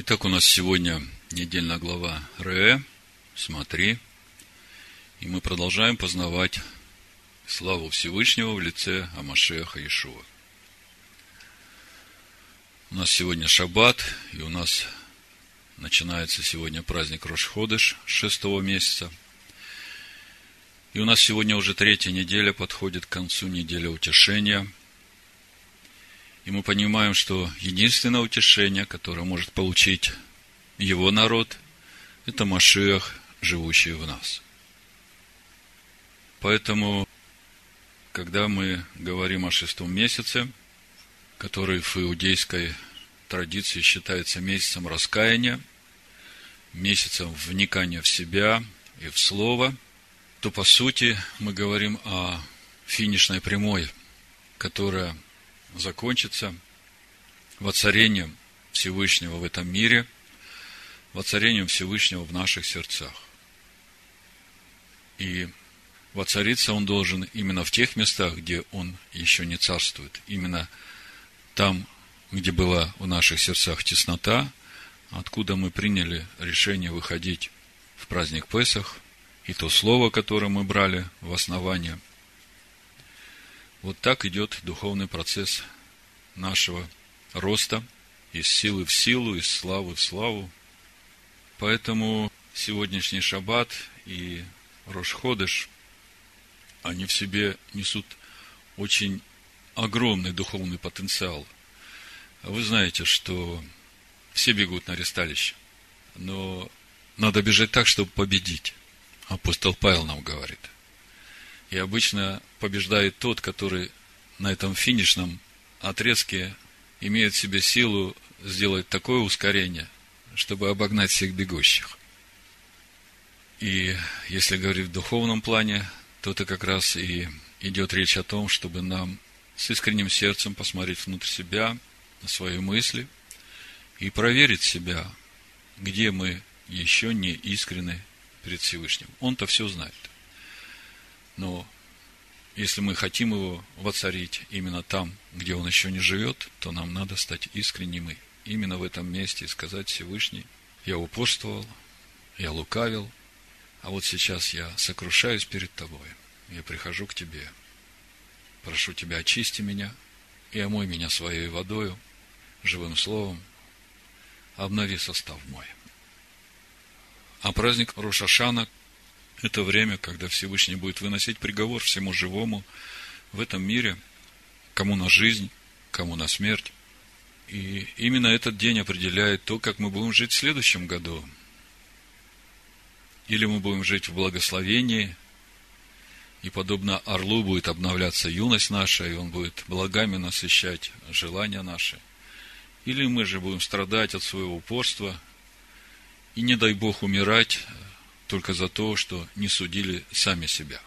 Итак, у нас сегодня недельная глава Ре, смотри, и мы продолжаем познавать славу Всевышнего в лице Амашеха Иешуа. У нас сегодня шаббат, и у нас начинается сегодня праздник Рошходыш шестого месяца. И у нас сегодня уже третья неделя подходит к концу недели утешения – и мы понимаем, что единственное утешение, которое может получить его народ, это Машиах, живущий в нас. Поэтому, когда мы говорим о шестом месяце, который в иудейской традиции считается месяцем раскаяния, месяцем вникания в себя и в Слово, то, по сути, мы говорим о финишной прямой, которая закончится воцарением Всевышнего в этом мире, воцарением Всевышнего в наших сердцах. И воцариться он должен именно в тех местах, где он еще не царствует. Именно там, где была в наших сердцах теснота, откуда мы приняли решение выходить в праздник Песах, и то слово, которое мы брали в основание – вот так идет духовный процесс нашего роста из силы в силу, из славы в славу. Поэтому сегодняшний шаббат и Рошходыш, они в себе несут очень огромный духовный потенциал. Вы знаете, что все бегут на ресталище, но надо бежать так, чтобы победить. Апостол Павел нам говорит – и обычно побеждает тот, который на этом финишном отрезке имеет в себе силу сделать такое ускорение, чтобы обогнать всех бегущих. И если говорить в духовном плане, то это как раз и идет речь о том, чтобы нам с искренним сердцем посмотреть внутрь себя, на свои мысли и проверить себя, где мы еще не искренны перед Всевышним. Он-то все знает. Но если мы хотим его воцарить именно там, где он еще не живет, то нам надо стать искренними именно в этом месте и сказать Всевышний, я упорствовал, я лукавил, а вот сейчас я сокрушаюсь перед тобой, я прихожу к тебе, прошу тебя, очисти меня и омой меня своей водою, живым словом, обнови состав мой. А праздник Рошашана, это время, когда Всевышний будет выносить приговор всему живому в этом мире, кому на жизнь, кому на смерть. И именно этот день определяет то, как мы будем жить в следующем году. Или мы будем жить в благословении, и подобно орлу будет обновляться юность наша, и он будет благами насыщать желания наши. Или мы же будем страдать от своего упорства, и не дай Бог умирать только за то, что не судили сами себя.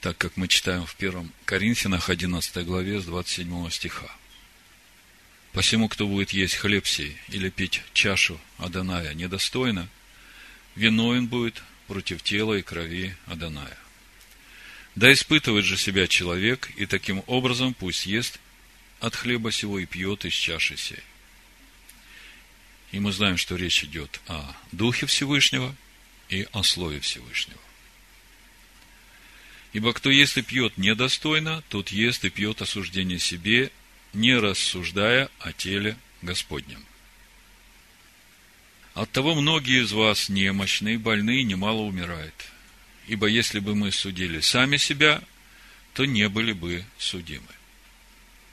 Так как мы читаем в 1 Коринфянах 11 главе с 27 стиха. Посему, кто будет есть хлеб сей или пить чашу Аданая недостойно, виновен будет против тела и крови Аданая. Да испытывает же себя человек, и таким образом пусть ест от хлеба сего и пьет из чаши сей. И мы знаем, что речь идет о Духе Всевышнего – и о Слове Всевышнего. Ибо кто ест и пьет недостойно, тот ест и пьет осуждение себе, не рассуждая о теле Господнем. Оттого многие из вас немощные, больные, немало умирают. Ибо если бы мы судили сами себя, то не были бы судимы.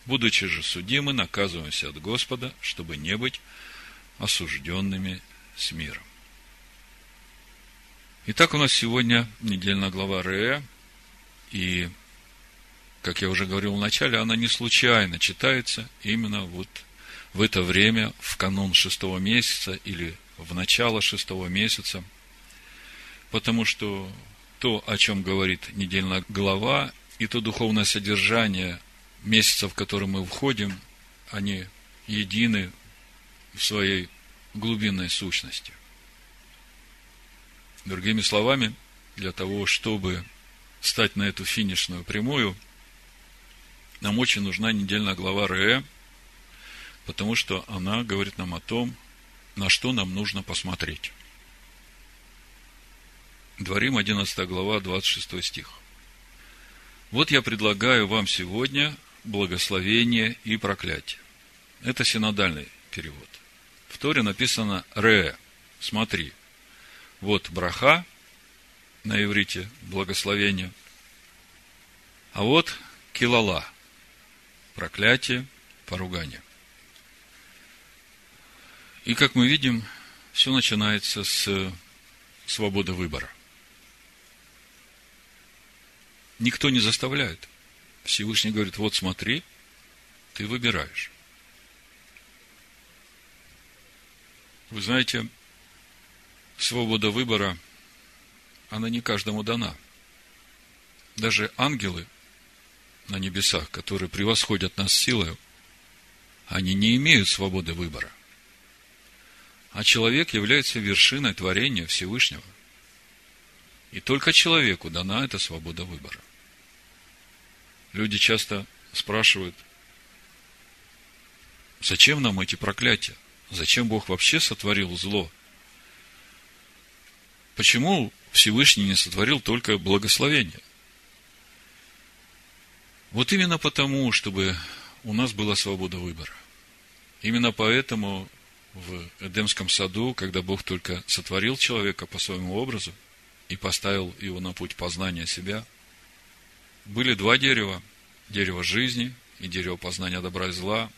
Будучи же судимы, наказываемся от Господа, чтобы не быть осужденными с миром. Итак, у нас сегодня недельная глава Ре, и, как я уже говорил в начале, она не случайно читается именно вот в это время, в канун шестого месяца или в начало шестого месяца, потому что то, о чем говорит недельная глава, и то духовное содержание месяца, в который мы входим, они едины в своей глубинной сущности – Другими словами, для того, чтобы стать на эту финишную прямую, нам очень нужна недельная глава Ре, потому что она говорит нам о том, на что нам нужно посмотреть. Дворим 11 глава, 26 стих. Вот я предлагаю вам сегодня благословение и проклятие. Это синодальный перевод. В Торе написано «ре». Смотри. Вот браха на иврите, благословение. А вот килала, проклятие, поругание. И как мы видим, все начинается с свободы выбора. Никто не заставляет. Всевышний говорит, вот смотри, ты выбираешь. Вы знаете, свобода выбора, она не каждому дана. Даже ангелы на небесах, которые превосходят нас силой, они не имеют свободы выбора. А человек является вершиной творения Всевышнего. И только человеку дана эта свобода выбора. Люди часто спрашивают, зачем нам эти проклятия? Зачем Бог вообще сотворил зло? Почему Всевышний не сотворил только благословение? Вот именно потому, чтобы у нас была свобода выбора. Именно поэтому в Эдемском саду, когда Бог только сотворил человека по своему образу и поставил его на путь познания себя, были два дерева, дерево жизни и дерево познания добра и зла,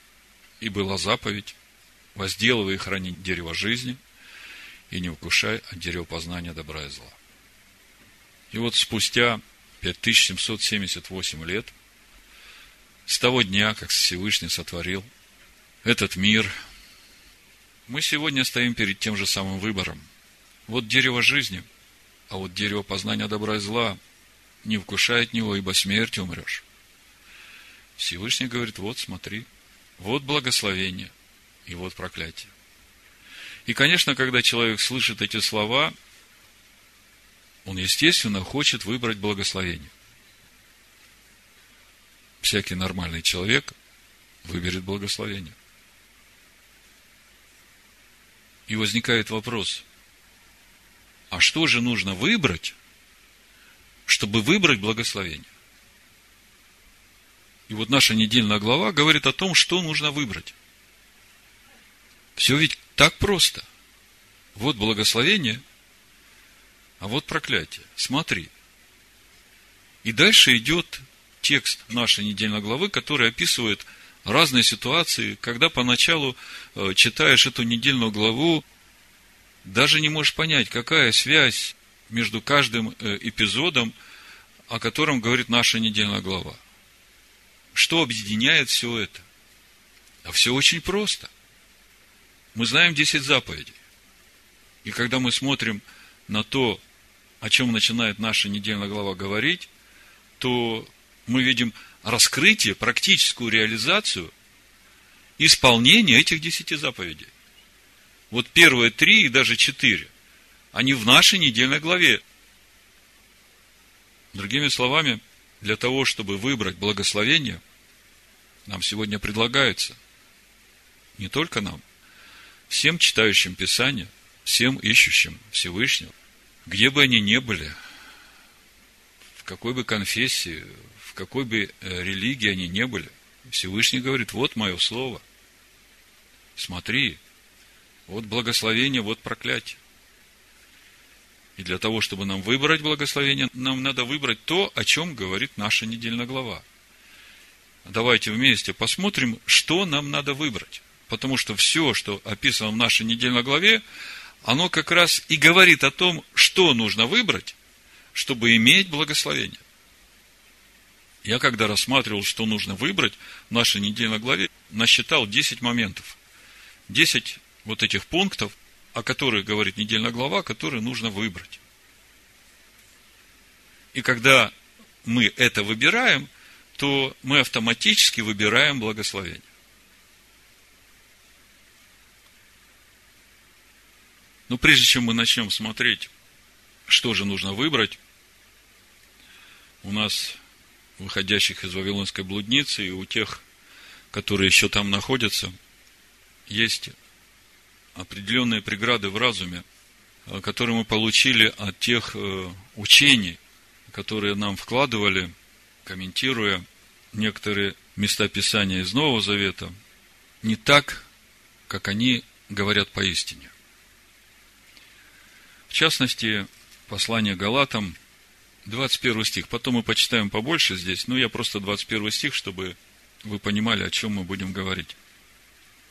и была заповедь, возделывай и храни дерево жизни, и не вкушай от дерева познания добра и зла. И вот спустя 5778 лет, с того дня, как Всевышний сотворил этот мир, мы сегодня стоим перед тем же самым выбором. Вот дерево жизни, а вот дерево познания добра и зла не вкушай от него, ибо смертью умрешь. Всевышний говорит, вот смотри, вот благословение, и вот проклятие. И, конечно, когда человек слышит эти слова, он, естественно, хочет выбрать благословение. Всякий нормальный человек выберет благословение. И возникает вопрос, а что же нужно выбрать, чтобы выбрать благословение? И вот наша недельная глава говорит о том, что нужно выбрать. Все ведь так просто. Вот благословение, а вот проклятие. Смотри. И дальше идет текст нашей недельной главы, который описывает разные ситуации, когда поначалу э, читаешь эту недельную главу, даже не можешь понять, какая связь между каждым э, эпизодом, о котором говорит наша недельная глава. Что объединяет все это? А все очень просто. Мы знаем 10 заповедей. И когда мы смотрим на то, о чем начинает наша недельная глава говорить, то мы видим раскрытие, практическую реализацию исполнения этих десяти заповедей. Вот первые три и даже четыре, они в нашей недельной главе. Другими словами, для того, чтобы выбрать благословение, нам сегодня предлагается, не только нам, всем читающим Писание, всем ищущим Всевышнего, где бы они ни были, в какой бы конфессии, в какой бы э, религии они не были, Всевышний говорит, вот мое слово, смотри, вот благословение, вот проклятие. И для того, чтобы нам выбрать благословение, нам надо выбрать то, о чем говорит наша недельная глава. Давайте вместе посмотрим, что нам надо выбрать. Потому что все, что описано в нашей недельной главе, оно как раз и говорит о том, что нужно выбрать, чтобы иметь благословение. Я когда рассматривал, что нужно выбрать в нашей недельной главе, насчитал 10 моментов. 10 вот этих пунктов, о которых говорит недельная глава, которые нужно выбрать. И когда мы это выбираем, то мы автоматически выбираем благословение. Но прежде чем мы начнем смотреть, что же нужно выбрать, у нас, выходящих из Вавилонской блудницы, и у тех, которые еще там находятся, есть определенные преграды в разуме, э, которые мы получили от тех э, учений, которые нам вкладывали, комментируя некоторые места Писания из Нового Завета, не так, как они говорят поистине. Частности, послание Галатам, 21 стих. Потом мы почитаем побольше здесь, но я просто 21 стих, чтобы вы понимали, о чем мы будем говорить.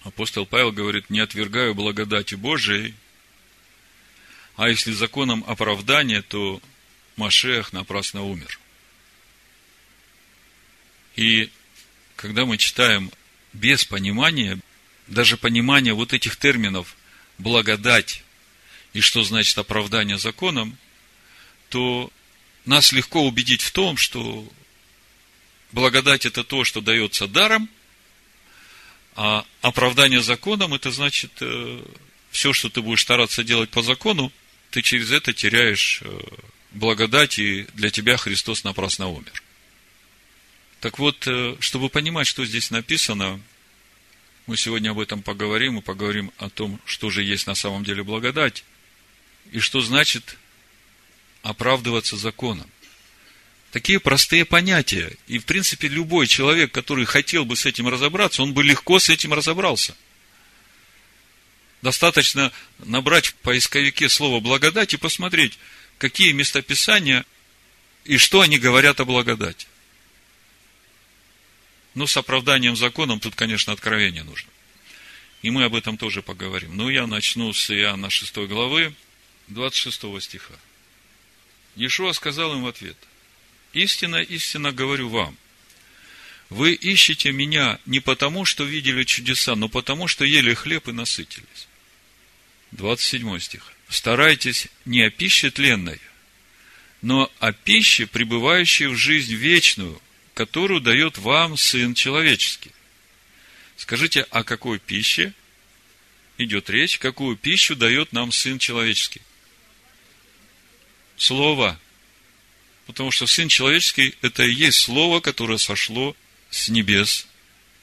Апостол Павел говорит, не отвергаю благодати Божией, а если законом оправдания, то Машех напрасно умер. И когда мы читаем без понимания, даже понимания вот этих терминов благодать и что значит оправдание законом, то нас легко убедить в том, что благодать это то, что дается даром, а оправдание законом это значит э, все, что ты будешь стараться делать по закону, ты через это теряешь э, благодать, и для тебя Христос напрасно умер. Так вот, э, чтобы понимать, что здесь написано, мы сегодня об этом поговорим и поговорим о том, что же есть на самом деле благодать, и что значит оправдываться законом. Такие простые понятия. И, в принципе, любой человек, который хотел бы с этим разобраться, он бы легко с этим разобрался. Достаточно набрать в поисковике слово благодать и посмотреть, какие местописания и что они говорят о благодати. Но с оправданием законом тут, конечно, откровение нужно. И мы об этом тоже поговорим. Но я начну с Иоанна 6 главы, 26 стиха. Иешуа сказал им в ответ, «Истинно, истинно говорю вам, вы ищете меня не потому, что видели чудеса, но потому, что ели хлеб и насытились». 27 стих. «Старайтесь не о пище тленной, но о пище, пребывающей в жизнь вечную, которую дает вам Сын Человеческий. Скажите, о какой пище идет речь? Какую пищу дает нам Сын Человеческий? Слово. Потому что Сын Человеческий – это и есть Слово, которое сошло с небес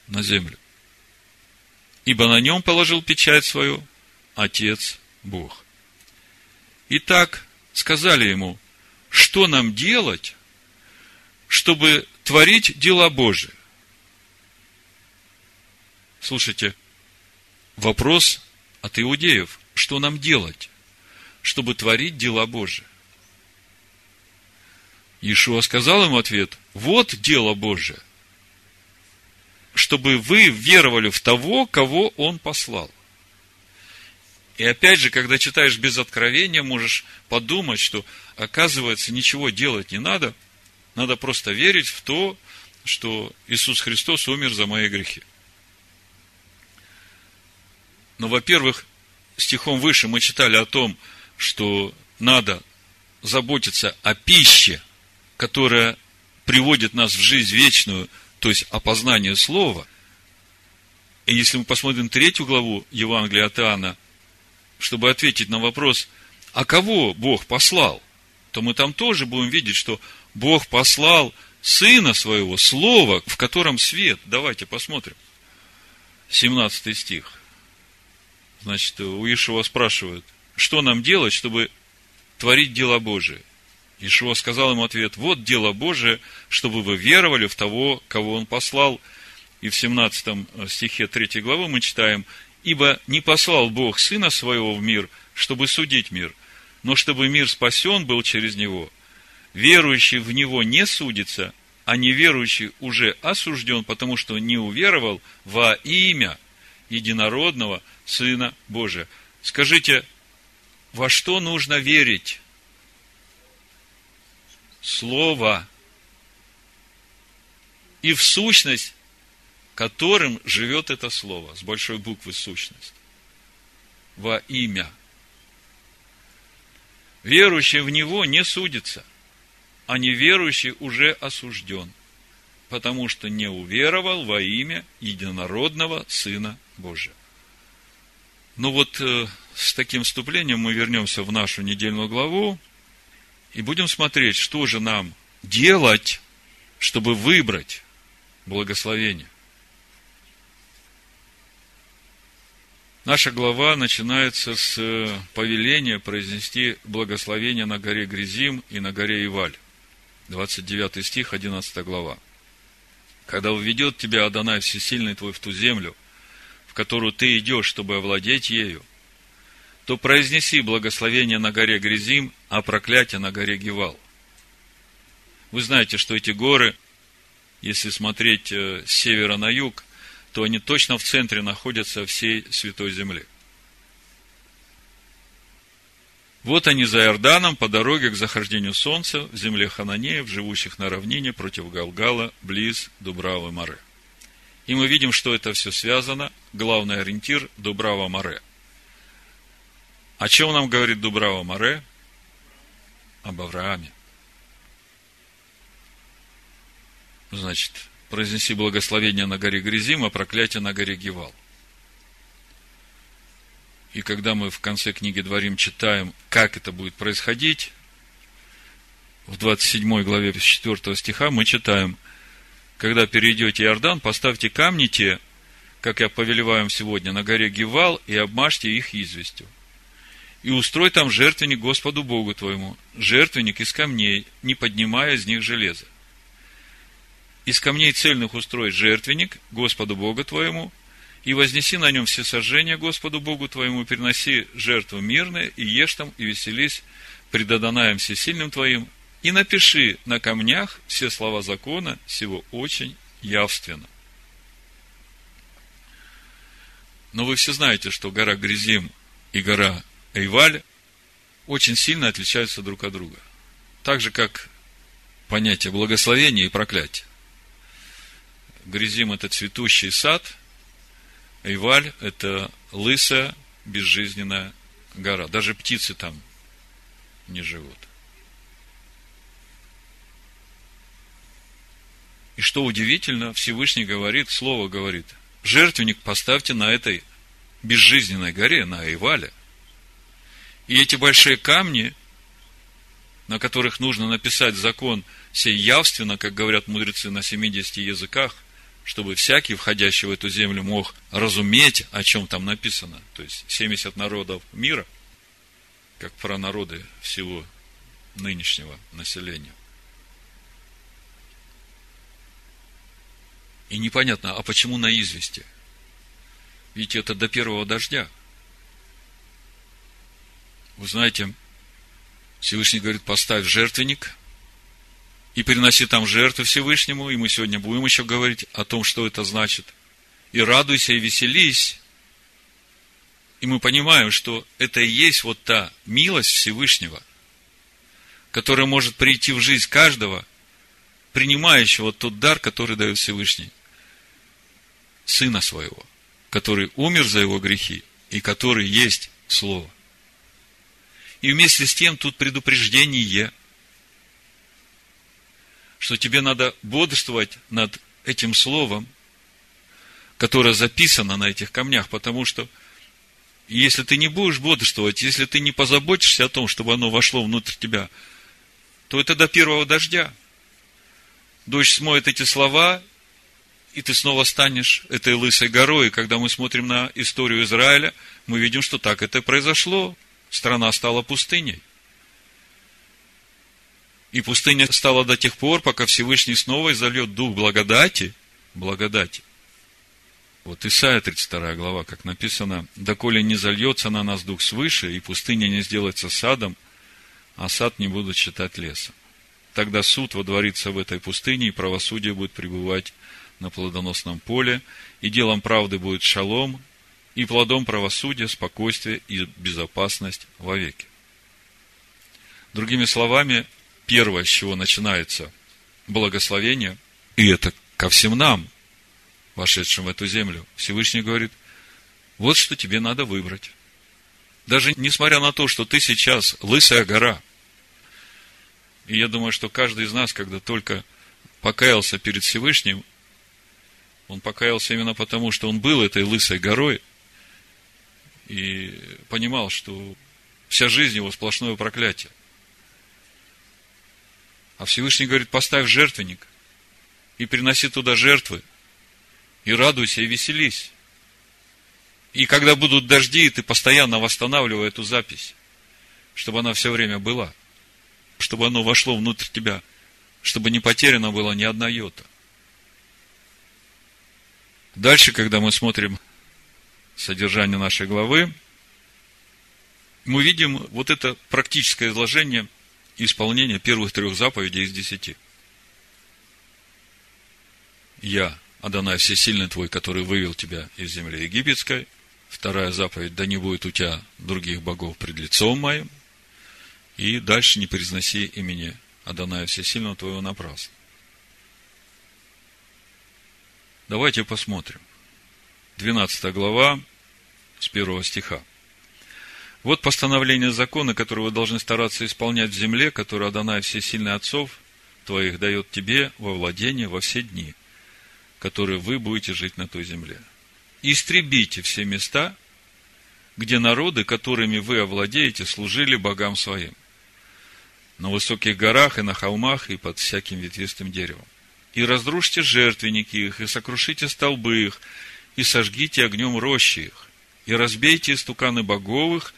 на землю. Ибо на нем положил печать свою Отец Бог. Итак, сказали ему, что нам делать, чтобы творить дела Божии. Слушайте, вопрос от иудеев. Что нам делать, чтобы творить дела Божии? Иешуа сказал ему ответ, вот дело Божие, чтобы вы веровали в того, кого Он послал. И опять же, когда читаешь без откровения, можешь подумать, что, оказывается, ничего делать не надо, надо просто верить в то, что Иисус Христос умер за мои грехи. Но, во-первых, стихом выше мы читали о том, что надо заботиться о пище, которая приводит нас в жизнь вечную, то есть опознание Слова. И если мы посмотрим третью главу Евангелия от Иоанна, чтобы ответить на вопрос, а кого Бог послал, то мы там тоже будем видеть, что Бог послал Сына Своего, Слово, в котором свет. Давайте посмотрим. 17 стих. Значит, у Ишуа спрашивают, что нам делать, чтобы творить дела Божие? Ишуа сказал ему ответ, вот дело Божие, чтобы вы веровали в того, кого Он послал. И в 17 стихе 3 главы мы читаем, ибо не послал Бог Сына Своего в мир, чтобы судить мир, но чтобы мир спасен был через Него – верующий в него не судится, а неверующий уже осужден, потому что не уверовал во имя единородного Сына Божия. Скажите, во что нужно верить? Слово. И в сущность, которым живет это Слово, с большой буквы сущность. Во имя. Верующий в Него не судится – а неверующий уже осужден, потому что не уверовал во имя единородного Сына Божия. Ну вот э, с таким вступлением мы вернемся в нашу недельную главу и будем смотреть, что же нам делать, чтобы выбрать благословение. Наша глава начинается с э, повеления произнести благословение на горе Гризим и на горе Иваль. 29 стих, 11 глава. Когда уведет тебя Адонай Всесильный твой в ту землю, в которую ты идешь, чтобы овладеть ею, то произнеси благословение на горе Гризим, а проклятие на горе Гивал. Вы знаете, что эти горы, если смотреть э, с севера на юг, то они точно в центре находятся всей Святой Земли. Вот они за Иорданом по дороге к захождению солнца в земле Хананеев, живущих на равнине против Галгала, близ Дубравы Море. И мы видим, что это все связано. Главный ориентир – Дубрава Море. О чем нам говорит Дубрава Море? Об Аврааме. Значит, произнеси благословение на горе Гризим, а проклятие на горе Гивал. И когда мы в конце книги Дворим читаем, как это будет происходить, в 27 главе 4 стиха мы читаем, когда перейдете Иордан, поставьте камни те, как я повелеваю сегодня, на горе Гивал, и обмажьте их известью. И устрой там жертвенник Господу Богу твоему, жертвенник из камней, не поднимая из них железа из камней цельных устроить жертвенник Господу Богу твоему, и вознеси на нем все сожжения Господу Богу твоему, переноси жертву мирные, и ешь там, и веселись пред Адонаем всесильным твоим, и напиши на камнях все слова закона всего очень явственно. Но вы все знаете, что гора Гризим и гора Эйваль очень сильно отличаются друг от друга. Так же, как понятие благословения и проклятия. Гризим – это цветущий сад, Эйваль – это лысая, безжизненная гора. Даже птицы там не живут. И что удивительно, Всевышний говорит, Слово говорит, жертвенник поставьте на этой безжизненной горе, на Эйвале. И эти большие камни, на которых нужно написать закон сей явственно, как говорят мудрецы на 70 языках, чтобы всякий, входящий в эту землю, мог разуметь, о чем там написано. То есть 70 народов мира, как про народы всего нынешнего населения. И непонятно, а почему на извести? Ведь это до первого дождя. Вы знаете, Всевышний говорит, поставь жертвенник – и приноси там жертву Всевышнему, и мы сегодня будем еще говорить о том, что это значит. И радуйся, и веселись. И мы понимаем, что это и есть вот та милость Всевышнего, которая может прийти в жизнь каждого, принимающего тот дар, который дает Всевышний, Сына Своего, который умер за его грехи, и который есть Слово. И вместе с тем тут предупреждение – что тебе надо бодрствовать над этим словом, которое записано на этих камнях, потому что если ты не будешь бодрствовать, если ты не позаботишься о том, чтобы оно вошло внутрь тебя, то это до первого дождя. Дождь смоет эти слова, и ты снова станешь этой лысой горой. И когда мы смотрим на историю Израиля, мы видим, что так это произошло. Страна стала пустыней. И пустыня стала до тех пор, пока Всевышний снова изольет дух благодати, благодати. Вот Исайя 32 глава, как написано, «Доколе не зальется на нас дух свыше, и пустыня не сделается садом, а сад не будут считать лесом. Тогда суд водворится в этой пустыне, и правосудие будет пребывать на плодоносном поле, и делом правды будет шалом, и плодом правосудия, спокойствие и безопасность вовеки. Другими словами, первое, с чего начинается благословение, и это ко всем нам, вошедшим в эту землю, Всевышний говорит, вот что тебе надо выбрать. Даже несмотря на то, что ты сейчас лысая гора, и я думаю, что каждый из нас, когда только покаялся перед Всевышним, он покаялся именно потому, что он был этой лысой горой и понимал, что вся жизнь его сплошное проклятие. А Всевышний говорит, поставь жертвенник и приноси туда жертвы, и радуйся, и веселись. И когда будут дожди, ты постоянно восстанавливай эту запись, чтобы она все время была, чтобы оно вошло внутрь тебя, чтобы не потеряно было ни одна йота. Дальше, когда мы смотрим содержание нашей главы, мы видим вот это практическое изложение исполнения первых трех заповедей из десяти. Я, Адонай Всесильный твой, который вывел тебя из земли египетской. Вторая заповедь, да не будет у тебя других богов пред лицом моим. И дальше не произноси имени Адоная Всесильного твоего напрасно. Давайте посмотрим. 12 глава, с первого стиха. Вот постановление закона, которое вы должны стараться исполнять в земле, которую Адонай Всесильный Отцов твоих дает тебе во владение во все дни, которые вы будете жить на той земле. Истребите все места, где народы, которыми вы овладеете, служили богам своим. На высоких горах и на холмах и под всяким ветвистым деревом и разрушьте жертвенники их, и сокрушите столбы их, и сожгите огнем рощи их, и разбейте истуканы боговых,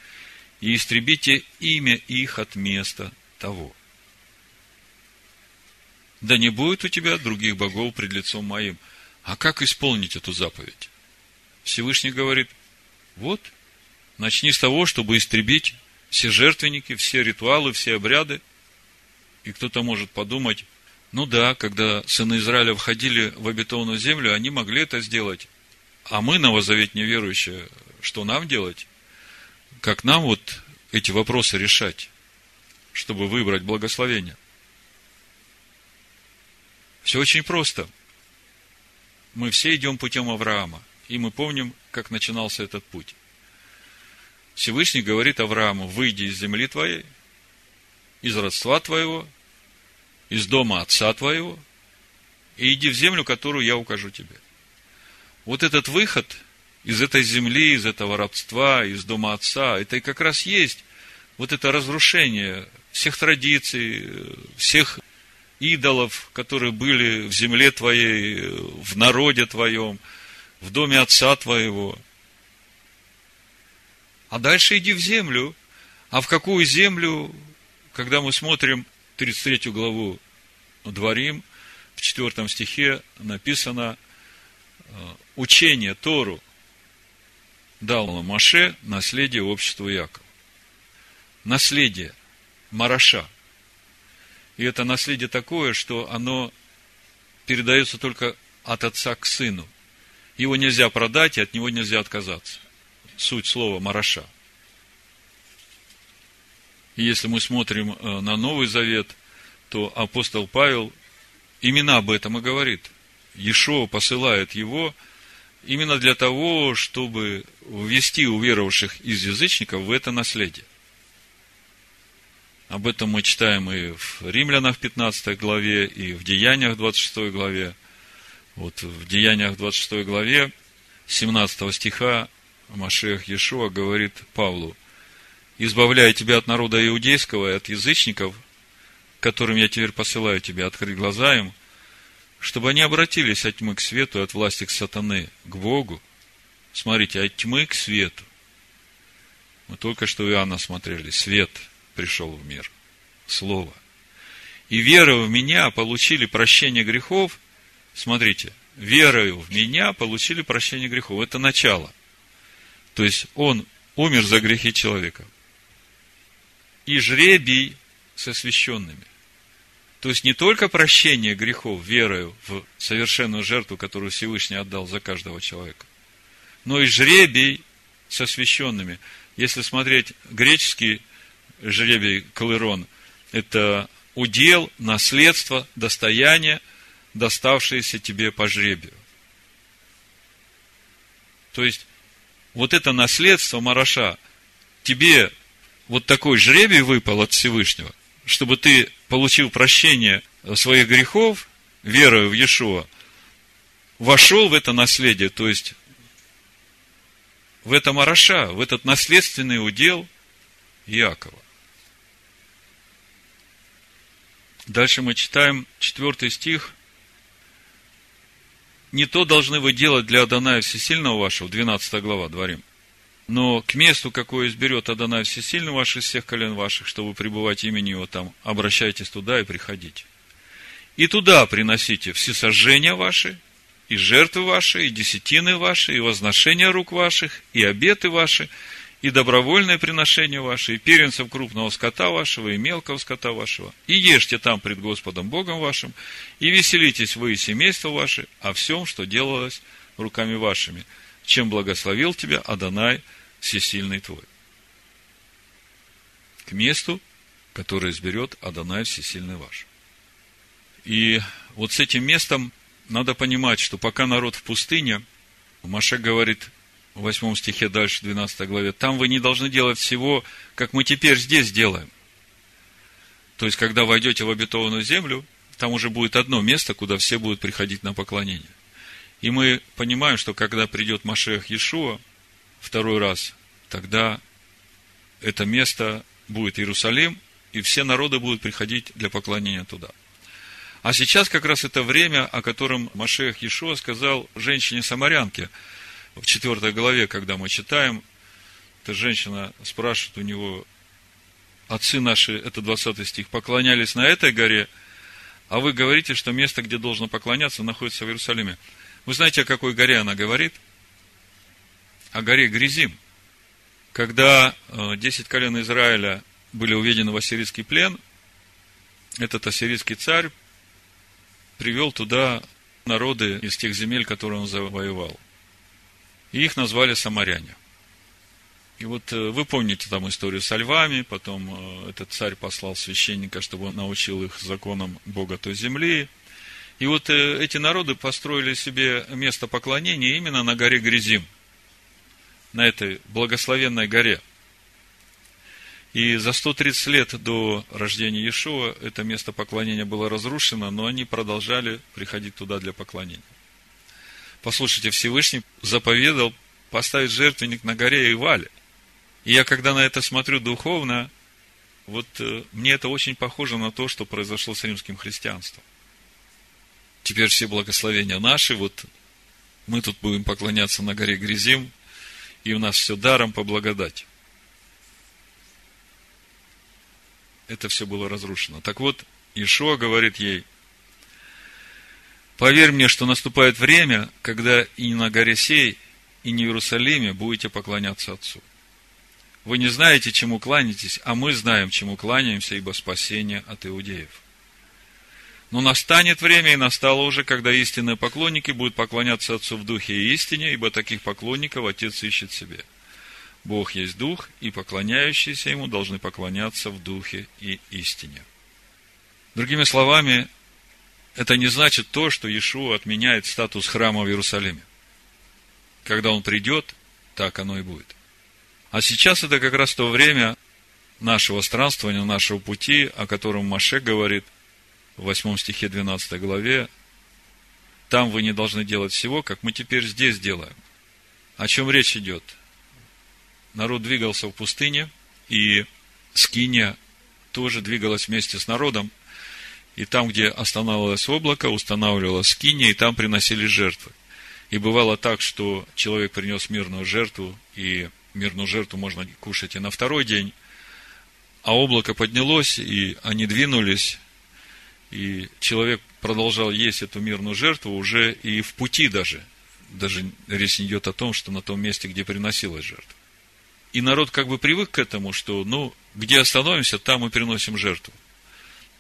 и истребите имя их от места того. Да не будет у тебя других богов пред лицом моим. А как исполнить эту заповедь? Всевышний говорит, вот, начни с того, чтобы истребить все жертвенники, все ритуалы, все обряды. И кто-то может подумать, ну да, когда сыны Израиля входили в обетованную землю, они могли это сделать. А мы, новозаветные верующие, что нам делать? Как нам вот эти вопросы решать, чтобы выбрать благословение? Все очень просто. Мы все идем путем Авраама, и мы помним, как начинался этот путь. Всевышний говорит Аврааму, выйди из земли твоей, из родства твоего, из дома отца твоего и иди в землю, которую я укажу тебе. Вот этот выход из этой земли, из этого рабства, из дома отца, это и как раз есть вот это разрушение всех традиций, всех идолов, которые были в земле твоей, в народе твоем, в доме отца твоего. А дальше иди в землю. А в какую землю, когда мы смотрим 33 главу Дворим, в 4 стихе написано э, учение Тору дал Маше наследие обществу Якова. Наследие Мараша. И это наследие такое, что оно передается только от отца к сыну. Его нельзя продать, и от него нельзя отказаться. Суть слова Мараша. И если мы смотрим э, на Новый Завет – то апостол Павел именно об этом и говорит. Ешо посылает его именно для того, чтобы ввести уверовавших из язычников в это наследие. Об этом мы читаем и в Римлянах 15 главе, и в Деяниях 26 главе. Вот в Деяниях 26 главе 17 стиха Машех Иешуа говорит Павлу, «Избавляя тебя от народа иудейского и от язычников, которым я теперь посылаю тебя, открыть глаза им, чтобы они обратились от тьмы к свету, от власти к сатаны, к Богу. Смотрите, от тьмы к свету. Мы только что Иоанна смотрели. Свет пришел в мир. Слово. И верою в меня получили прощение грехов. Смотрите, верою в меня получили прощение грехов. Это начало. То есть, он умер за грехи человека. И жребий с освященными. То есть не только прощение грехов верою в совершенную жертву, которую Всевышний отдал за каждого человека, но и жребий с освященными. Если смотреть греческий жребий Калерон, это удел, наследство, достояние, доставшееся тебе по жребию. То есть, вот это наследство Мараша, тебе вот такой жребий выпал от Всевышнего – чтобы ты получил прощение своих грехов, верою в Иешуа, вошел в это наследие, то есть в это Мараша, в этот наследственный удел Иакова. Дальше мы читаем четвертый стих. «Не то должны вы делать для Адоная Всесильного вашего», 12 глава, дворим – Но к месту, какое изберет Адонай Всесильный ваш из всех колен ваших, чтобы пребывать имени его там, обращайтесь туда и приходите. И туда приносите все сожжения ваши, и жертвы ваши, и десятины ваши, и возношения рук ваших, и обеты ваши, и добровольное приношение ваше, и первенцев крупного скота вашего, и мелкого скота вашего. И ешьте там пред Господом Богом вашим, и веселитесь вы и семейство ваше о всем, что делалось руками вашими, чем благословил тебя Адонай Всесильный твой. К месту, которое изберет Адонай Всесильный ваш. И вот с этим местом надо понимать, что пока народ в пустыне, Маше говорит в 8 стихе дальше, 12 главе, там вы не должны делать всего, как мы теперь здесь делаем. То есть, когда войдете в обетованную землю, там уже будет одно место, куда все будут приходить на поклонение. И мы понимаем, что когда придет Машех Иешуа второй раз, тогда это место будет Иерусалим, и все народы будут приходить для поклонения туда – а сейчас как раз это время, о котором Машех Ешуа сказал женщине-самарянке. В четвертой главе, когда мы читаем, эта женщина спрашивает у него, отцы наши, это 20 стих, поклонялись на этой горе, а вы говорите, что место, где должно поклоняться, находится в Иерусалиме. Вы знаете, о какой горе она говорит? О горе Гризим. Когда э, десять колен Израиля были уведены в ассирийский плен, этот ассирийский царь привел туда народы из тех земель, которые он завоевал. И их назвали самаряне. И вот э, вы помните там историю со львами, потом э, этот царь послал священника, чтобы он научил их законам Бога той земли. И вот э, эти народы построили себе место поклонения именно на горе Гризим, на этой благословенной горе – и за 130 лет до рождения Иешуа это место поклонения было разрушено, но они продолжали приходить туда для поклонения. Послушайте, Всевышний заповедал поставить жертвенник на горе Ивале. И я, когда на это смотрю духовно, вот э, мне это очень похоже на то, что произошло с римским христианством. Теперь все благословения наши, вот мы тут будем поклоняться на горе Грязим, и у нас все даром по благодати. это все было разрушено. Так вот, Ишуа говорит ей, поверь мне, что наступает время, когда и на горе сей, и не в Иерусалиме будете поклоняться Отцу. Вы не знаете, чему кланяетесь, а мы знаем, чему кланяемся, ибо спасение от иудеев. Но настанет время, и настало уже, когда истинные поклонники будут поклоняться Отцу в духе и истине, ибо таких поклонников Отец ищет себе. Бог есть Дух, и поклоняющиеся Ему должны поклоняться в Духе и истине. Другими словами, это не значит то, что Иешуа отменяет статус храма в Иерусалиме. Когда он придет, так оно и будет. А сейчас это как раз то время нашего странствования, нашего пути, о котором Маше говорит в 8 стихе 12 главе. Там вы не должны делать всего, как мы теперь здесь делаем. О чем речь идет? народ двигался в пустыне, и Скиния тоже двигалась вместе с народом, и там, где останавливалось облако, устанавливалась скиния, и там приносили жертвы. И бывало так, что человек принес мирную жертву, и мирную жертву можно кушать и на второй день, а облако поднялось, и они двинулись, и человек продолжал есть эту мирную жертву уже и в пути даже. Даже речь не идет о том, что на том месте, где приносилась жертва. И народ как бы привык к этому, что, ну, где остановимся, там мы приносим жертву.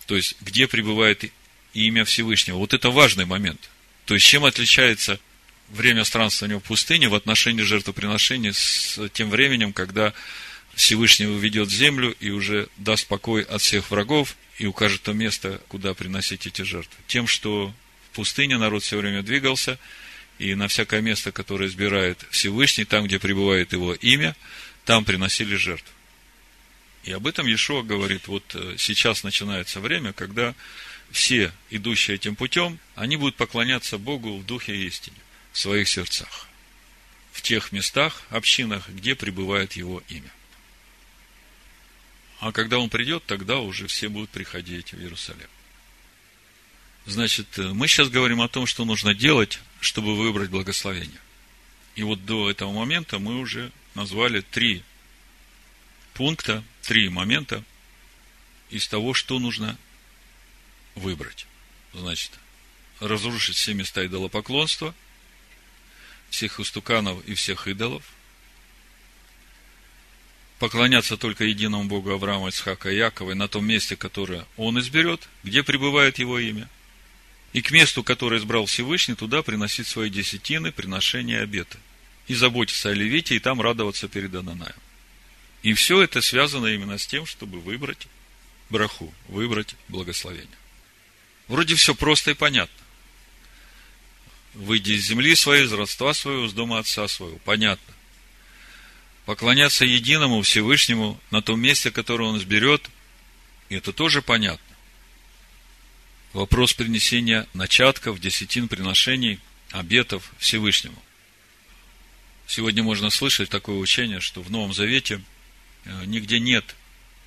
То есть, где пребывает имя Всевышнего. Вот это важный момент. То есть, чем отличается время странствования в пустыне в отношении жертвоприношения с тем временем, когда Всевышний ведет землю и уже даст покой от всех врагов и укажет то место, куда приносить эти жертвы. Тем, что в пустыне народ все время двигался, и на всякое место, которое избирает Всевышний, там, где пребывает его имя – там приносили жертву. И об этом Иешуа говорит, вот э, сейчас начинается время, когда все, идущие этим путем, они будут поклоняться Богу в духе и истине, в своих сердцах, в тех местах, общинах, где пребывает Его имя. А когда Он придет, тогда уже все будут приходить в Иерусалим. Значит, э, мы сейчас говорим о том, что нужно делать, чтобы выбрать благословение. И вот до этого момента мы уже назвали три пункта, три момента из того, что нужно выбрать. Значит, разрушить все места идолопоклонства, всех истуканов и всех идолов, поклоняться только единому Богу Авраама, Исхака и Якова, и на том месте, которое он изберет, где пребывает его имя, и к месту, которое избрал Всевышний, туда приносить свои десятины, приношения обета, и заботиться о Левите, и там радоваться перед Ананаем. И все это связано именно с тем, чтобы выбрать браху, выбрать благословение. Вроде все просто и понятно. Выйди из земли своей, из родства своего, из дома отца своего. Понятно поклоняться единому Всевышнему на том месте, которое он изберет, и это тоже понятно. Вопрос принесения начатков, десятин приношений, обетов Всевышнему. Сегодня можно слышать такое учение, что в Новом Завете э, нигде нет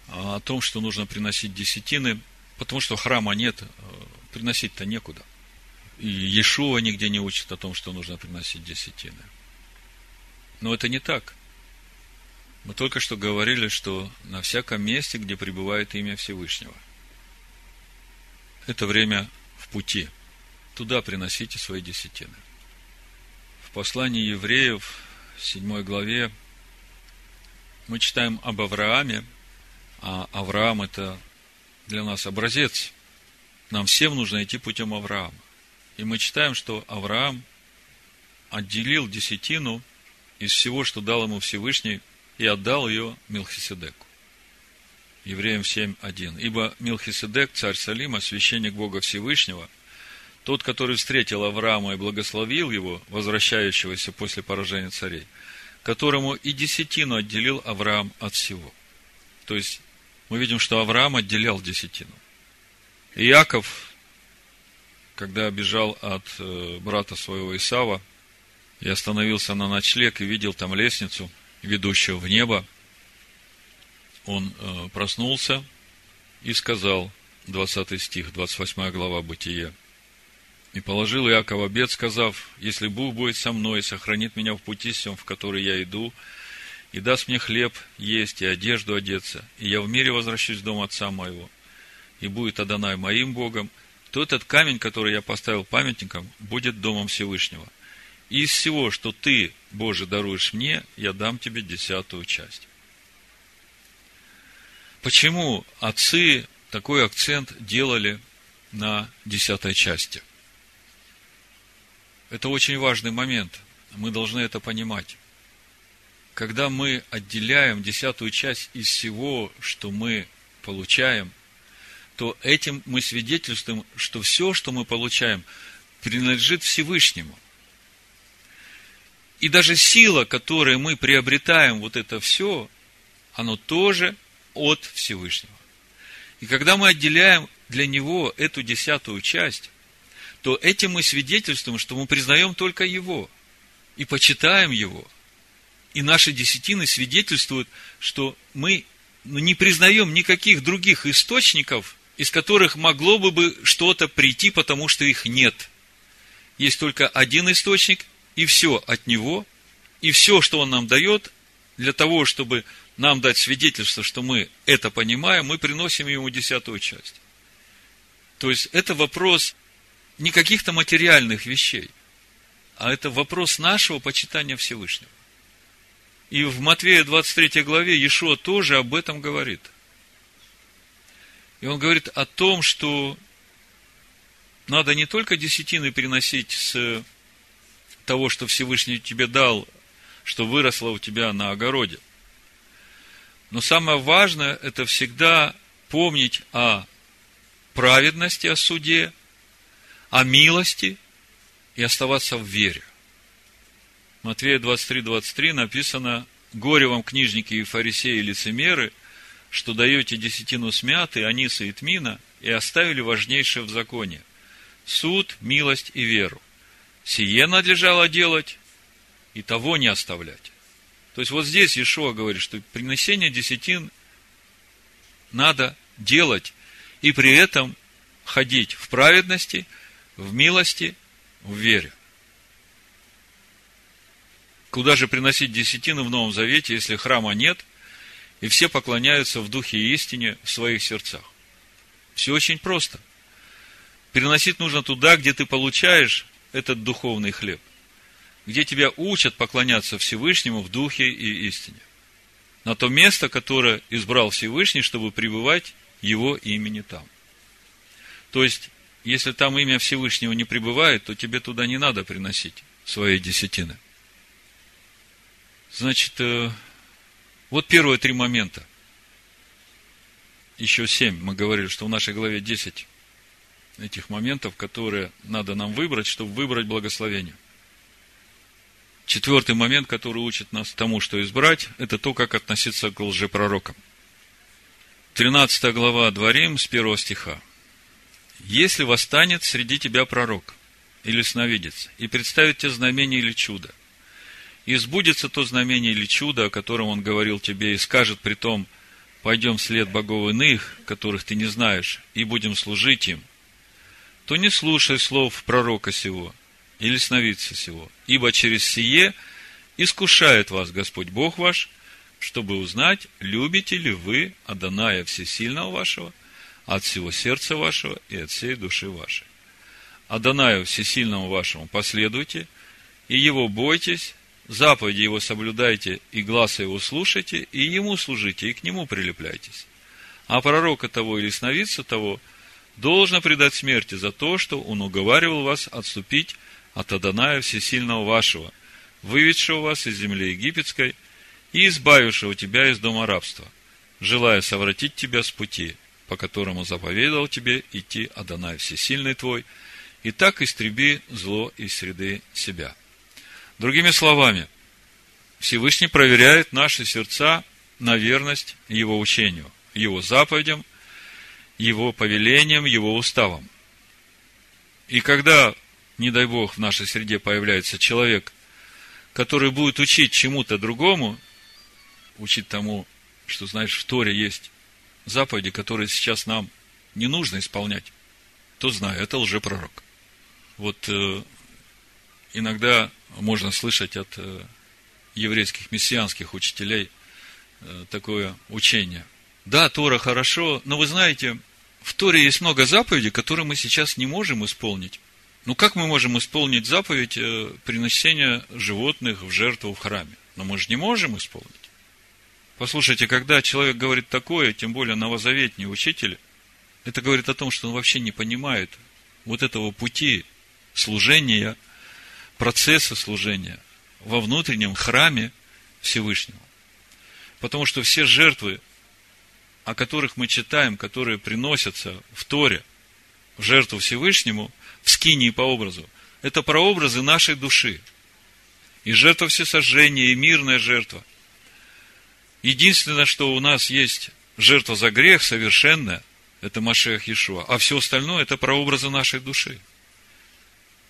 а, о том, что нужно приносить десятины, потому что храма нет, э, приносить-то некуда. И Иешуа нигде не учит о том, что нужно приносить десятины. Но это не так. Мы только что говорили, что на всяком месте, где пребывает имя Всевышнего. Это время в пути. Туда приносите свои десятины. В послании евреев, в 7 главе, мы читаем об Аврааме, а Авраам это для нас образец. Нам всем нужно идти путем Авраама. И мы читаем, что Авраам отделил десятину из всего, что дал ему Всевышний и отдал ее Милхиседеку. Евреям 7.1. Ибо Милхиседек, царь Салима, священник Бога Всевышнего, тот, который встретил Авраама и благословил его, возвращающегося после поражения царей, которому и десятину отделил Авраам от всего. То есть, мы видим, что Авраам отделял десятину. И Яков, когда бежал от э, брата своего Исава, и остановился на ночлег и видел там лестницу, ведущего в небо, он э, проснулся и сказал, 20 стих, 28 глава Бытие, и положил Иаков обед, сказав, если Бог будет со мной и сохранит меня в пути всем, в который я иду, и даст мне хлеб есть и одежду одеться, и я в мире возвращусь в дом отца моего, и будет Адонай моим Богом, то этот камень, который я поставил памятником, будет домом Всевышнего – из всего, что ты, Боже, даруешь мне, я дам тебе десятую часть. Почему отцы такой акцент делали на десятой части? Это очень важный момент. Мы должны это понимать. Когда мы отделяем десятую часть из всего, что мы получаем, то этим мы свидетельствуем, что все, что мы получаем, принадлежит Всевышнему – и даже сила, которую мы приобретаем, вот это все, оно тоже от Всевышнего. И когда мы отделяем для него эту десятую часть, то этим мы свидетельствуем, что мы признаем только его и почитаем его. И наши десятины свидетельствуют, что мы ну, не признаем никаких других источников, из которых могло бы что-то прийти, потому что их нет. Есть только один источник, и все от Него, и все, что Он нам дает, для того, чтобы нам дать свидетельство, что мы это понимаем, мы приносим Ему десятую часть. То есть, это вопрос не каких-то материальных вещей, а это вопрос нашего почитания Всевышнего. И в Матвея 23 главе Иешуа тоже об этом говорит. И он говорит о том, что надо не только десятины приносить с того, что Всевышний тебе дал, что выросло у тебя на огороде. Но самое важное – это всегда помнить о праведности, о суде, о милости и оставаться в вере. Матвея 23, 23 написано, «Горе вам, книжники и фарисеи и лицемеры, что даете десятину смяты, аниса и тмина, и оставили важнейшее в законе – суд, милость и веру сие надлежало делать, и того не оставлять. То есть вот здесь Ишуа говорит, что принесение десятин надо делать, и при этом ходить в праведности, в милости, в вере. Куда же приносить десятины в Новом Завете, если храма нет, и все поклоняются в духе и истине в своих сердцах? Все очень просто. Переносить нужно туда, где ты получаешь этот духовный хлеб, где тебя учат поклоняться Всевышнему в духе и истине. На то место, которое избрал Всевышний, чтобы пребывать его имени там. То есть, если там имя Всевышнего не пребывает, то тебе туда не надо приносить свои десятины. Значит, э, вот первые три момента. Еще семь. Мы говорили, что в нашей главе десять этих моментов, которые надо нам выбрать, чтобы выбрать благословение. Четвертый момент, который учит нас тому, что избрать, это то, как относиться к лжепророкам. 13 глава Дворим с первого стиха. «Если восстанет среди тебя пророк или сновидец, и представит тебе знамение или чудо, и сбудется то знамение или чудо, о котором он говорил тебе, и скажет при том, пойдем вслед богов иных, которых ты не знаешь, и будем служить им, то не слушай слов пророка сего или сновидца сего, ибо через сие искушает вас Господь Бог ваш, чтобы узнать, любите ли вы Аданая Всесильного вашего от всего сердца вашего и от всей души вашей. Адонаю Всесильному вашему последуйте, и его бойтесь, заповеди его соблюдайте, и глаза его слушайте, и ему служите, и к нему прилепляйтесь. А пророка того или сновидца того – должно предать смерти за то, что он уговаривал вас отступить от Аданая Всесильного вашего, выведшего вас из земли египетской и избавившего тебя из дома рабства, желая совратить тебя с пути, по которому заповедал тебе идти Адонай Всесильный твой, и так истреби зло из среды себя. Другими словами, Всевышний проверяет наши сердца на верность Его учению, Его заповедям его повелениям, его уставам. И когда, не дай Бог, в нашей среде появляется человек, который будет учить чему-то другому, учить тому, что, знаешь, в Торе есть заповеди, которые сейчас нам не нужно исполнять, то знаю, это лжепророк. Вот э, иногда можно слышать от э, еврейских мессианских учителей э, такое учение. Да, Тора хорошо, но вы знаете, в Торе есть много заповедей, которые мы сейчас не можем исполнить. Ну, как мы можем исполнить заповедь э, приношения животных в жертву в храме? Но мы же не можем исполнить. Послушайте, когда человек говорит такое, тем более новозаветний учитель, это говорит о том, что он вообще не понимает вот этого пути служения, процесса служения во внутреннем храме Всевышнего. Потому что все жертвы, о которых мы читаем, которые приносятся в Торе, в жертву Всевышнему, в скинии по образу, это прообразы нашей души. И жертва всесожжения, и мирная жертва. Единственное, что у нас есть жертва за грех совершенная, это Машех Иешуа, а все остальное это прообразы нашей души.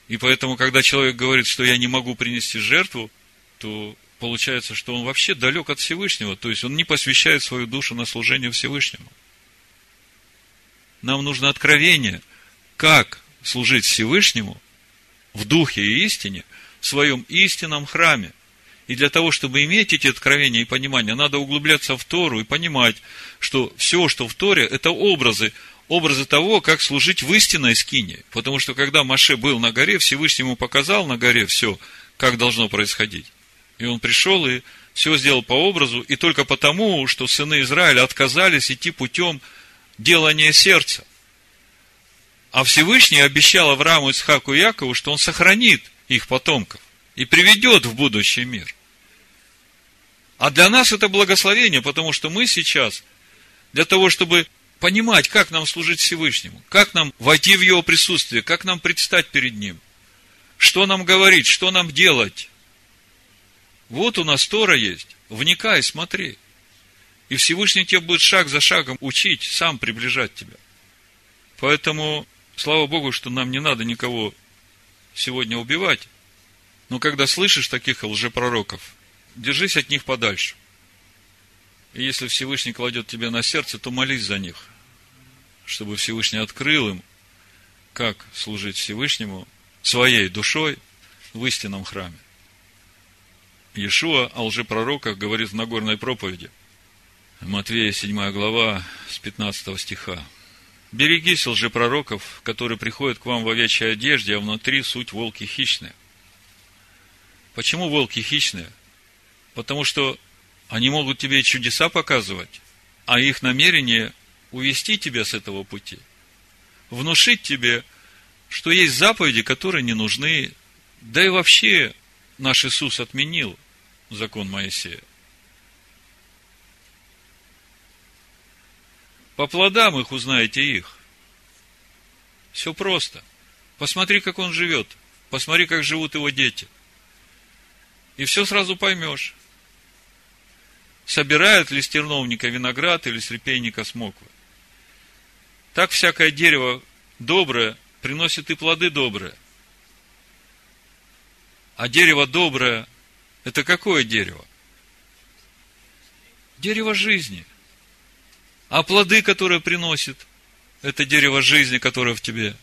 И поэтому, когда человек говорит, что я не могу принести жертву, то получается, что он вообще далек от Всевышнего, то есть он не посвящает свою душу на служение Всевышнему. Нам нужно откровение, как служить Всевышнему в духе и истине, в своем истинном храме. И для того, чтобы иметь эти откровения и понимания, надо углубляться в Тору и понимать, что все, что в Торе, это образы, образы того, как служить в истинной скине. Потому что когда Маше был на горе, Всевышний ему показал на горе все, как должно происходить. И он пришел и все сделал по образу, и только потому, что сыны Израиля отказались идти путем делания сердца. А Всевышний обещал Аврааму, Исхаку и Якову, что он сохранит их потомков и приведет в будущий мир. А для нас это благословение, потому что мы сейчас, для того, чтобы понимать, как нам служить Всевышнему, как нам войти в Его присутствие, как нам предстать перед Ним, что нам говорить, что нам делать, вот у нас Тора есть. Вникай, смотри. И Всевышний тебе будет шаг за шагом учить, сам приближать тебя. Поэтому, слава Богу, что нам не надо никого сегодня убивать. Но когда слышишь таких лжепророков, держись от них подальше. И если Всевышний кладет тебе на сердце, то молись за них, чтобы Всевышний открыл им, как служить Всевышнему своей душой в истинном храме. Иешуа о лжепророках говорит в Нагорной проповеди. Матвея 7 глава с 15 стиха. «Берегись лжепророков, которые приходят к вам в овечьей одежде, а внутри суть волки хищные». Почему волки хищные? Потому что они могут тебе чудеса показывать, а их намерение увести тебя с этого пути, внушить тебе, что есть заповеди, которые не нужны, да и вообще наш Иисус отменил закон Моисея. По плодам их узнаете их. Все просто. Посмотри, как он живет. Посмотри, как живут его дети. И все сразу поймешь. Собирают ли с терновника виноград или с репейника смоквы. Так всякое дерево доброе приносит и плоды добрые. А дерево доброе – это какое дерево? Дерево жизни. А плоды, которые приносит, это дерево жизни, которое в тебе.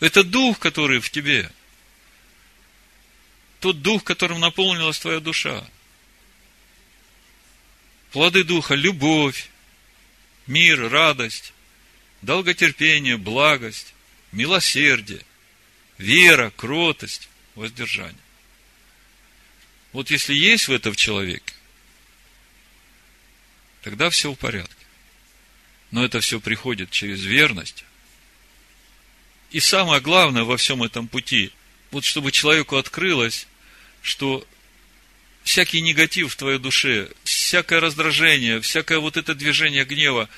Это дух, который в тебе. Тот дух, которым наполнилась твоя душа. Плоды духа – любовь, мир, радость, долготерпение, благость, милосердие, вера, кротость, воздержание. Вот если есть в этом человеке, тогда все в порядке. Но это все приходит через верность. И самое главное во всем этом пути, вот чтобы человеку открылось, что всякий негатив в твоей душе, всякое раздражение, всякое вот это движение гнева,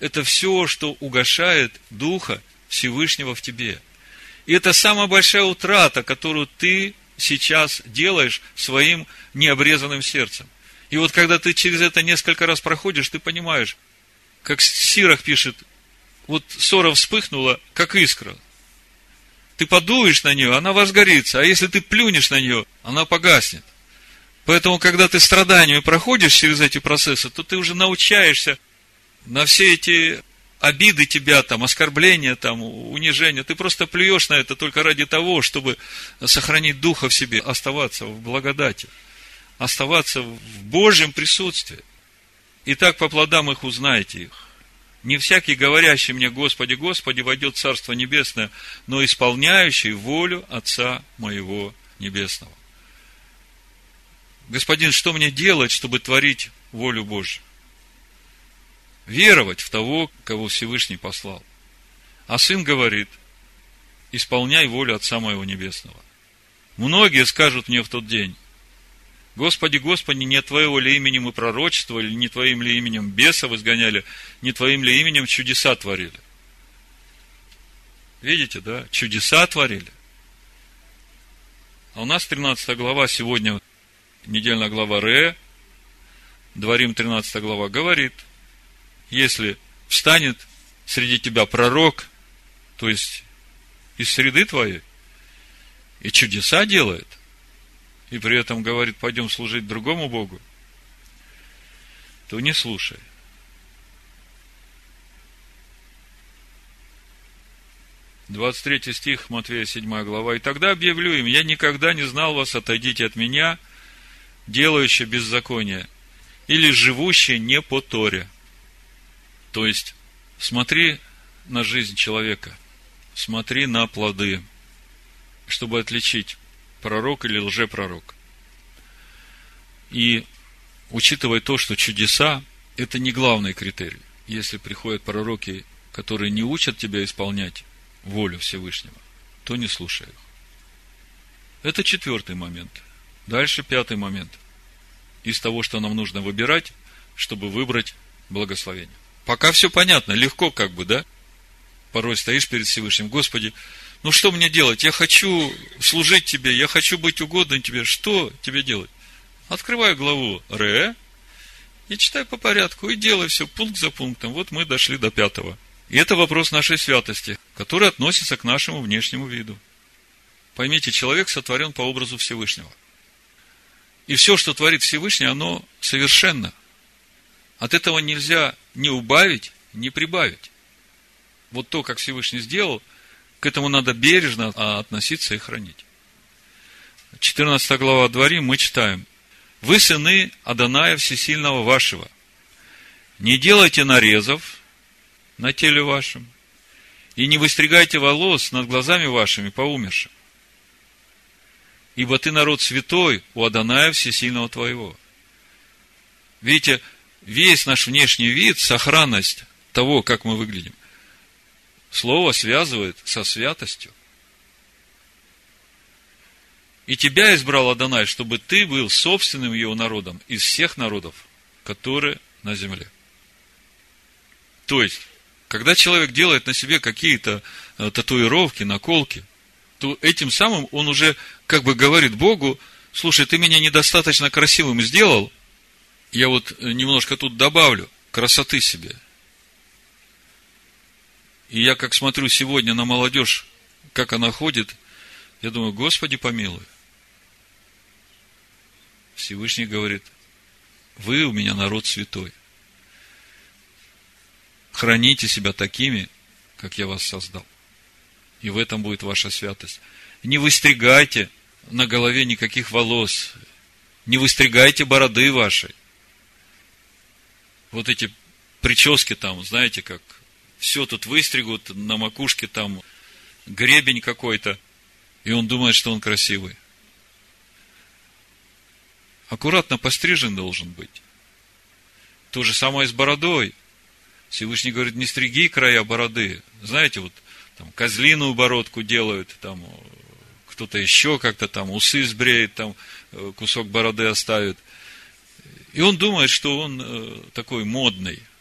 это все, что угошает Духа Всевышнего в тебе. И это самая большая утрата, которую ты сейчас делаешь своим необрезанным сердцем. И вот когда ты через это несколько раз проходишь, ты понимаешь, как Сирах пишет, вот ссора вспыхнула, как искра. Ты подуешь на нее, она возгорится, а если ты плюнешь на нее, она погаснет. Поэтому, когда ты страданиями проходишь через эти процессы, то ты уже научаешься на все эти обиды тебя, там, оскорбления, там, унижения. Ты просто плюешь на это только ради того, чтобы сохранить духа в себе, оставаться в благодати, оставаться в Божьем присутствии. И так по плодам их узнаете их. Не всякий, говорящий мне, Господи, Господи, войдет в Царство Небесное, но исполняющий волю Отца моего Небесного. Господин, что мне делать, чтобы творить волю Божью? Веровать в того, кого Всевышний послал. А сын говорит, исполняй волю Отца моего Небесного. Многие скажут мне в тот день, Господи, Господи, не Твоего ли имени мы пророчествовали, не Твоим ли именем бесов изгоняли, не Твоим ли именем чудеса творили. Видите, да? Чудеса творили. А у нас 13 глава сегодня, недельная глава Ре, Дворим 13 глава, говорит, если встанет среди тебя пророк, то есть из среды твоей, и чудеса делает – и при этом говорит, пойдем служить другому Богу, то не слушай. Двадцать третий стих, Матвея 7 глава. «И тогда объявлю им, я никогда не знал вас, отойдите от меня, делающие беззаконие, или живущие не по Торе». То есть, смотри на жизнь человека, смотри на плоды, чтобы отличить пророк или лжепророк. И учитывая то, что чудеса – это не главный критерий. Если приходят пророки, которые не учат тебя исполнять волю Всевышнего, то не слушай их. Это четвертый момент. Дальше пятый момент. Из того, что нам нужно выбирать, чтобы выбрать благословение. Пока все понятно, легко как бы, да? Порой стоишь перед Всевышним, Господи, ну что мне делать? Я хочу служить тебе, я хочу быть угодным тебе. Что тебе делать? Открываю главу Ре и читай по порядку, и делай все пункт за пунктом. Вот мы дошли до пятого. И это вопрос нашей святости, который относится к нашему внешнему виду. Поймите, человек сотворен по образу Всевышнего. И все, что творит Всевышний, оно совершенно. От этого нельзя ни убавить, ни прибавить. Вот то, как Всевышний сделал – к этому надо бережно относиться и хранить. 14 глава Дворим, мы читаем. Вы сыны Аданая Всесильного вашего. Не делайте нарезов на теле вашем, и не выстригайте волос над глазами вашими по умершим. Ибо ты народ святой у Аданая Всесильного твоего. Видите, весь наш внешний вид, сохранность того, как мы выглядим, Слово связывает со святостью. И тебя избрал Адонай, чтобы ты был собственным его народом из всех народов, которые на земле. То есть, когда человек делает на себе какие-то э, татуировки, наколки, то этим самым он уже как бы говорит Богу, слушай, ты меня недостаточно красивым сделал, я вот немножко тут добавлю красоты себе. И я как смотрю сегодня на молодежь, как она ходит, я думаю, Господи помилуй. Всевышний говорит, вы у меня народ святой. Храните себя такими, как я вас создал. И в этом будет ваша святость. Не выстригайте на голове никаких волос. Не выстригайте бороды вашей. Вот эти прически там, знаете, как все тут выстригут, на макушке там гребень какой-то, и он думает, что он красивый. Аккуратно пострижен должен быть. То же самое с бородой. Всевышний говорит, не стриги края бороды. Знаете, вот там козлиную бородку делают, там кто-то еще как-то там усы сбреет, там э, кусок бороды оставит. И он думает, что он э, такой модный –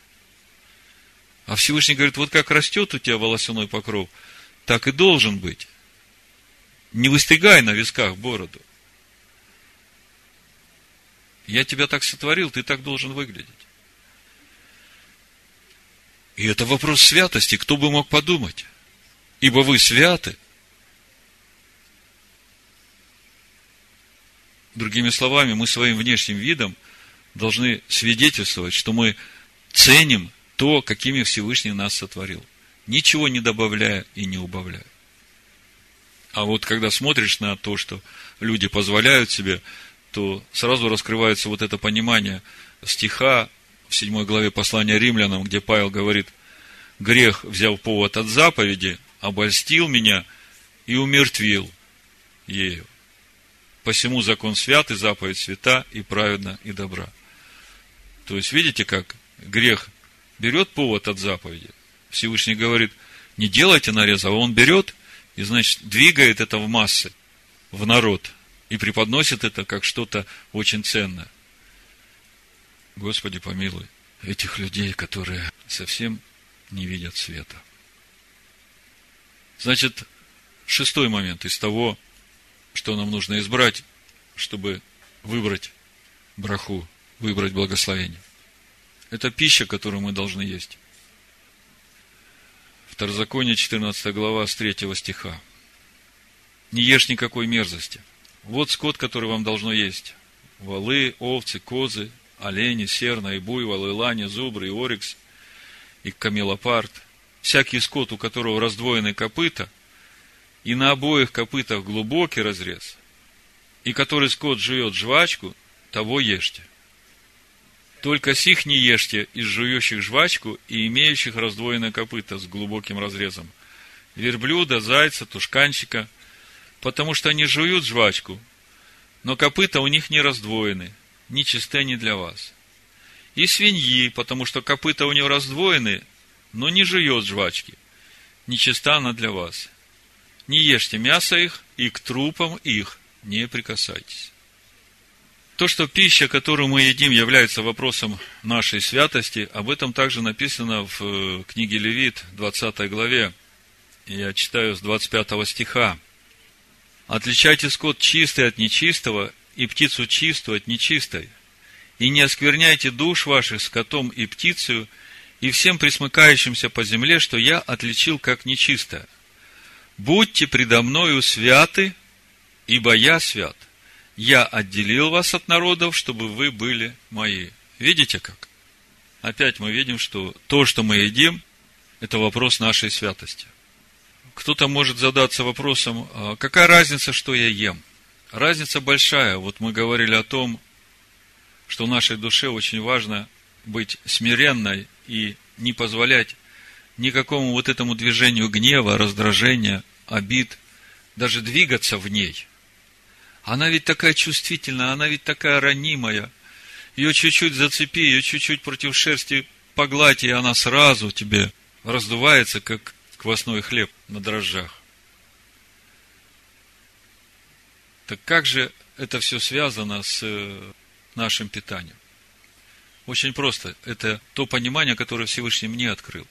а Всевышний говорит, вот как растет у тебя волосяной покров, так и должен быть. Не выстригай на висках бороду. Я тебя так сотворил, ты так должен выглядеть. И это вопрос святости. Кто бы мог подумать? Ибо вы святы. Другими словами, мы своим внешним видом должны свидетельствовать, что мы ценим то, какими Всевышний нас сотворил. Ничего не добавляя и не убавляя. А вот когда смотришь на то, что люди позволяют себе, то сразу раскрывается вот это понимание стиха в 7 главе послания римлянам, где Павел говорит, грех, взяв повод от заповеди, обольстил меня и умертвил ею. Посему закон свят и заповедь свята и праведна и добра. То есть, видите, как грех берет повод от заповеди. Всевышний говорит, не делайте нареза, а он берет и, значит, двигает это в массы, в народ, и преподносит это как что-то очень ценное. Господи, помилуй этих людей, которые совсем не видят света. Значит, шестой момент из того, что нам нужно избрать, чтобы выбрать браху, выбрать благословение – это пища, которую мы должны есть. Второзаконие, 14 глава, с 3 стиха. Не ешь никакой мерзости. Вот скот, который вам должно есть. Валы, овцы, козы, олени, серна, и буйвол, и лани, зубры, и орикс, и камелопард. Всякий скот, у которого раздвоены копыта, и на обоих копытах глубокий разрез, и который скот жует жвачку, того ешьте. Только сих не ешьте из жующих жвачку и имеющих раздвоенное копыта с глубоким разрезом. Верблюда, зайца, тушканчика, потому что они жуют жвачку, но копыта у них не раздвоены, ни чисты они для вас. И свиньи, потому что копыта у нее раздвоены, но не жует жвачки, нечиста она для вас. Не ешьте мясо их, и к трупам их не прикасайтесь. То, что пища, которую мы едим, является вопросом нашей святости, об этом также написано в э, книге Левит, 20 главе. Я читаю с 25 стиха. «Отличайте скот чистый от нечистого, и птицу чистую от нечистой, и не оскверняйте душ ваших скотом и птицею, и всем присмыкающимся по земле, что я отличил как нечистое. Будьте предо мною святы, ибо я свят» я отделил вас от народов, чтобы вы были мои. Видите как? Опять мы видим, что то, что мы едим, это вопрос нашей святости. Кто-то может задаться вопросом, а какая разница, что я ем? разница большая. Вот мы говорили о том, что нашей душе очень важно быть смиренной и не позволять никакому вот этому движению гнева, раздражения, обид, даже двигаться в ней. Она ведь такая чувствительная, она ведь такая ранимая. Ее чуть-чуть зацепи, ее чуть-чуть против шерсти погладь, и она сразу тебе раздувается, как квасной хлеб на дрожжах. Так как же это все связано с э, нашим питанием? Очень просто. Это то понимание, которое Всевышний мне открыл.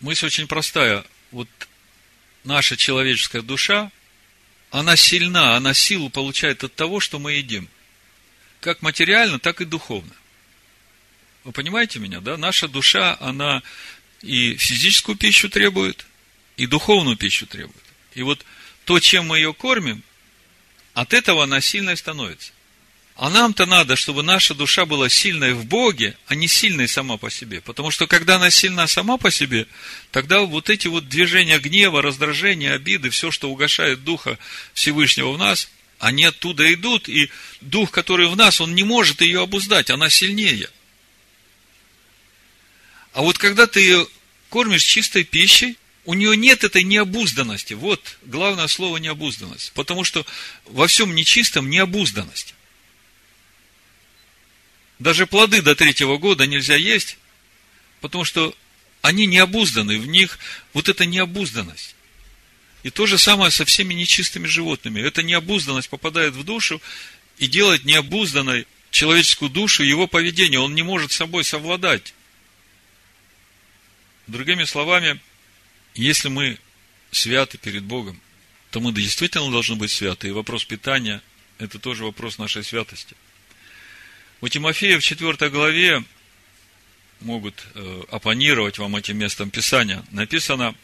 Мысль очень простая. Вот наша человеческая душа, она сильна, она силу получает от того, что мы едим. Как материально, так и духовно. Вы понимаете меня, да? Наша душа, она и физическую пищу требует, и духовную пищу требует. И вот то, чем мы ее кормим, от этого она сильной становится. А нам-то надо, чтобы наша душа была сильной в Боге, а не сильной сама по себе. Потому что когда она сильна сама по себе, тогда вот эти вот движения гнева, раздражения, обиды, все, что угошает Духа Всевышнего в нас, они оттуда идут, и Дух, который в нас, он не может ее обуздать, она сильнее. А вот когда ты ее кормишь чистой пищей, у нее нет этой необузданности. Вот главное слово необузданность. Потому что во всем нечистом необузданность. Даже плоды до третьего года нельзя есть, потому что они необузданы, в них вот эта необузданность. И то же самое со всеми нечистыми животными. Эта необузданность попадает в душу и делает необузданной человеческую душу его поведение. Он не может собой совладать. Другими словами, если мы святы перед Богом, то мы действительно должны быть святы. И вопрос питания – это тоже вопрос нашей святости. У Тимофея в 4 главе могут э, оппонировать вам этим местом Писания. Написано,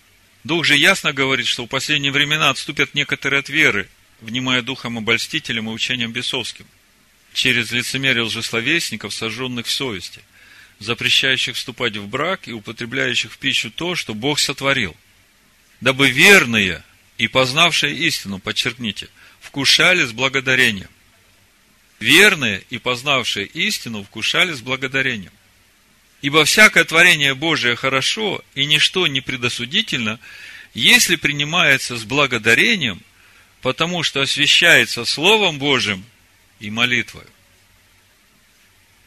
Дух же ясно говорит, что в последние времена отступят некоторые от веры, внимая духом обольстителем и учением бесовским, через лицемерие лжесловесников, сожженных в совести, запрещающих вступать в брак и употребляющих в пищу то, что Бог сотворил, дабы верные и познавшие истину, подчеркните, вкушали с благодарением верные и познавшие истину вкушали с благодарением. Ибо всякое творение Божие хорошо, и ничто не предосудительно, если принимается с благодарением, потому что освящается Словом Божьим и молитвой.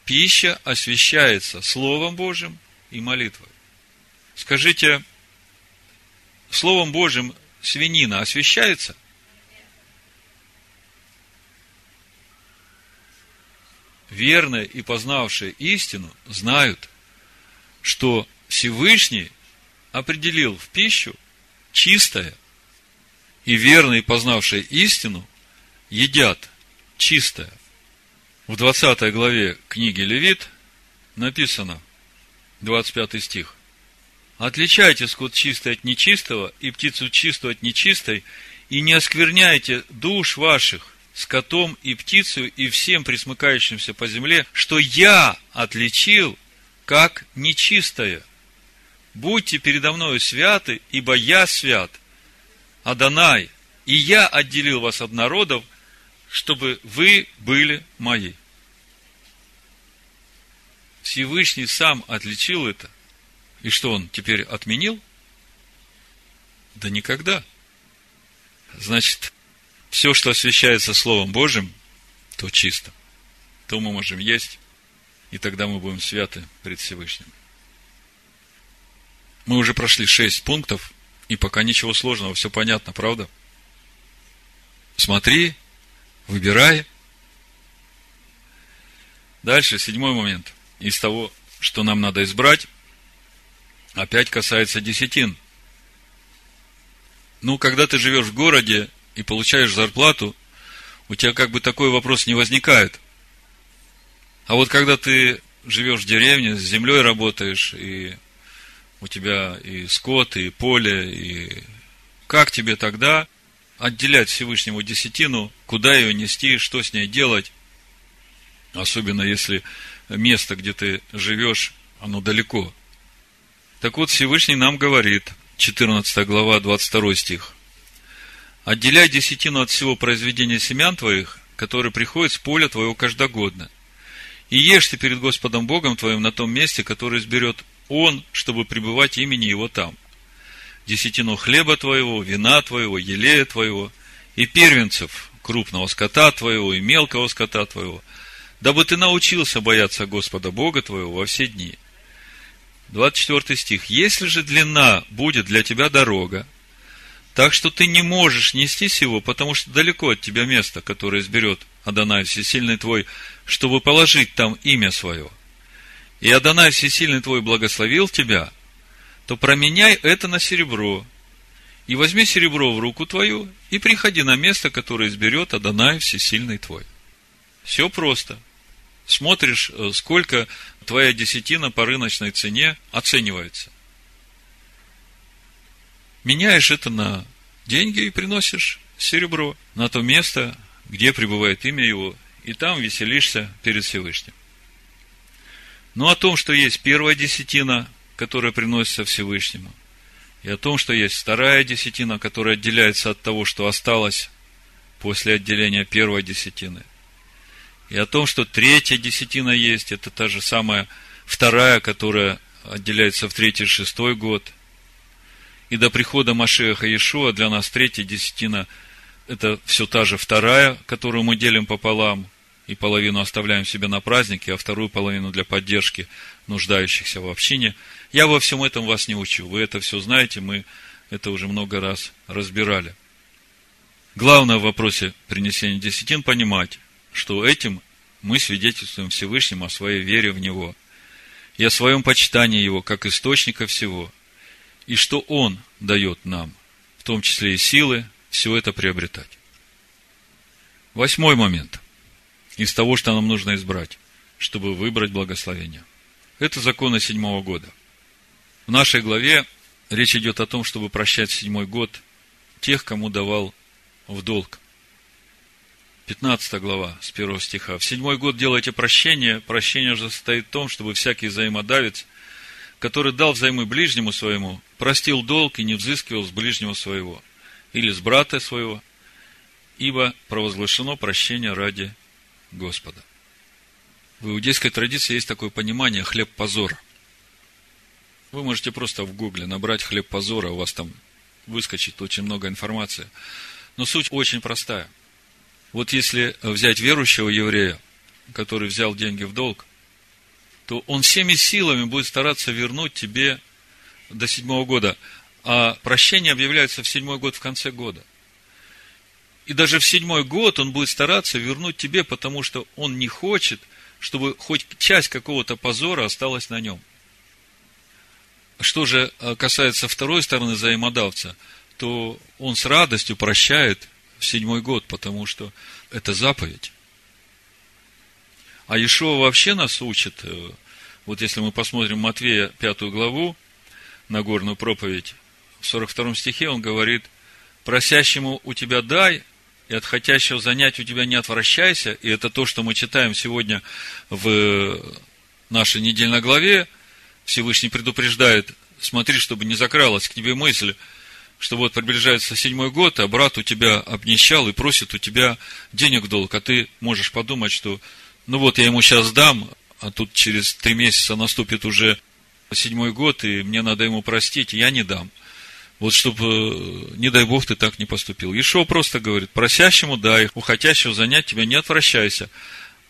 Пища освящается Словом Божьим и молитвой. Скажите, Словом Божьим свинина освящается – верные и познавшие истину знают, что Всевышний определил в пищу чистое, и верные, познавшие истину, едят чистое. В 20 главе книги Левит написано, 25 стих, «Отличайте скот чистый от нечистого, и птицу чистую от нечистой, и не оскверняйте душ ваших, скотом и птицей и всем присмыкающимся по земле, что я отличил как нечистое. Будьте передо мною святы, ибо я свят, Адонай, и я отделил вас от народов, чтобы вы были мои. Всевышний сам отличил это. И что он теперь отменил? Да никогда. Значит, все, что освящается Словом Божьим, то чисто. То мы можем есть, и тогда мы будем святы пред Всевышним. Мы уже прошли шесть пунктов, и пока ничего сложного, все понятно, правда? Смотри, выбирай. Дальше, седьмой момент. Из того, что нам надо избрать, опять касается десятин. Ну, когда ты живешь в городе, и получаешь зарплату, у тебя как бы такой вопрос не возникает. А вот когда ты живешь в деревне, с землей работаешь, и у тебя и скот, и поле, и как тебе тогда отделять Всевышнему десятину, куда ее нести, что с ней делать, особенно если место, где ты живешь, оно далеко. Так вот, Всевышний нам говорит, 14 глава, 22 стих. Отделяй десятину от всего произведения семян твоих, которые приходят с поля твоего каждогодно. И ешьте перед Господом Богом твоим на том месте, которое изберет Он, чтобы пребывать имени Его там. Десятину хлеба твоего, вина твоего, елея твоего, и первенцев крупного скота твоего и мелкого скота твоего, дабы ты научился бояться Господа Бога твоего во все дни. 24 стих. Если же длина будет для тебя дорога, так что ты не можешь нести сего, потому что далеко от тебя место, которое изберет Адонай Всесильный твой, чтобы положить там имя свое. И Адонай Всесильный твой благословил тебя, то променяй это на серебро, и возьми серебро в руку твою, и приходи на место, которое изберет Адонай Всесильный твой. Все просто. Смотришь, э, сколько твоя десятина по рыночной цене оценивается. Меняешь это на деньги и приносишь серебро на то место, где пребывает имя его, и там веселишься перед Всевышним. Но о том, что есть первая десятина, которая приносится Всевышнему – и о том, что есть вторая десятина, которая отделяется от того, что осталось после отделения первой десятины. И о том, что третья десятина есть, это та же самая вторая, которая отделяется в третий шестой год. И до прихода Машеха Иешуа для нас третья десятина – это все та же вторая, которую мы делим пополам, и половину оставляем себе на празднике, а вторую половину для поддержки нуждающихся в общине – я во всем этом вас не учу. Вы это все знаете, мы это уже много раз разбирали. Главное в вопросе принесения десятин понимать, что этим мы свидетельствуем Всевышнему о своей вере в Него и о своем почитании Его как источника всего, и что Он дает нам, в том числе и силы, все это приобретать. Восьмой момент из того, что нам нужно избрать, чтобы выбрать благословение. Это законы седьмого года – в нашей главе речь идет о том, чтобы прощать седьмой год тех, кому давал в долг. 15 глава, с первого стиха. В седьмой год делайте прощение. Прощение же состоит в том, чтобы всякий взаимодавец, который дал взаймы ближнему своему, простил долг и не взыскивал с ближнего своего или с брата своего, ибо провозглашено прощение ради Господа. В иудейской традиции есть такое понимание хлеб позора. Вы можете просто в гугле набрать хлеб позора, у вас там выскочит очень много информации. Но суть очень простая. Вот если взять верующего еврея, который взял деньги в долг, то он всеми силами будет стараться вернуть тебе до седьмого года. А прощение объявляется в седьмой год в конце года. И даже в седьмой год он будет стараться вернуть тебе, потому что он не хочет, чтобы хоть часть какого-то позора осталась на нем. Что же э, касается второй стороны взаимодавца, то он с радостью прощает в седьмой год, потому что это заповедь. А Ишуа вообще нас учит, э, вот если мы посмотрим Матвея пятую главу, Нагорную проповедь, в 42 стихе он говорит, просящему у тебя дай, и от хотящего занять у тебя не отвращайся. И это то, что мы читаем сегодня в нашей недельной главе, Всевышний предупреждает, смотри, чтобы не закралась к тебе мысль, что вот приближается седьмой год, а брат у тебя обнищал и просит у тебя денег долг, а ты можешь подумать, что ну вот я ему сейчас дам, а тут через три месяца наступит уже седьмой год, и мне надо ему простить, я не дам. Вот чтобы, э, не дай Бог, ты так не поступил. Ишо просто говорит, просящему дай, у хотящего занять тебя не отвращайся.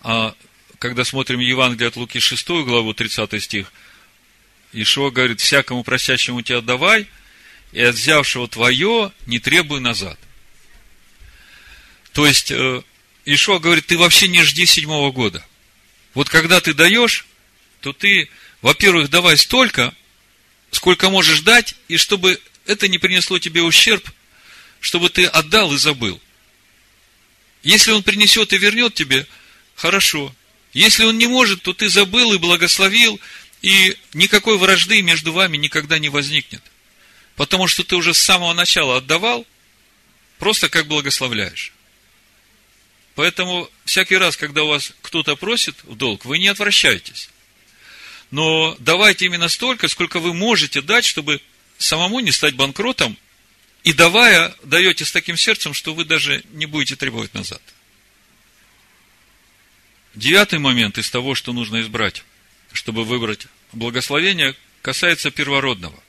А когда смотрим Евангелие от Луки 6 главу, 30 стих – Ишуа говорит, всякому просящему тебя давай, и от взявшего твое не требуй назад. То есть, э, Ишуа говорит, ты вообще не жди седьмого года. Вот когда ты даешь, то ты, во-первых, давай столько, сколько можешь дать, и чтобы это не принесло тебе ущерб, чтобы ты отдал и забыл. Если он принесет и вернет тебе, хорошо. Если он не может, то ты забыл и благословил, и никакой вражды между вами никогда не возникнет. Потому что ты уже с самого начала отдавал, просто как благословляешь. Поэтому всякий раз, когда у вас кто-то просит в долг, вы не отвращайтесь. Но давайте именно столько, сколько вы можете дать, чтобы самому не стать банкротом И давая, даете с таким сердцем, что вы даже не будете требовать назад. Девятый момент из того, что нужно избрать, чтобы выбрать благословение, касается первородного.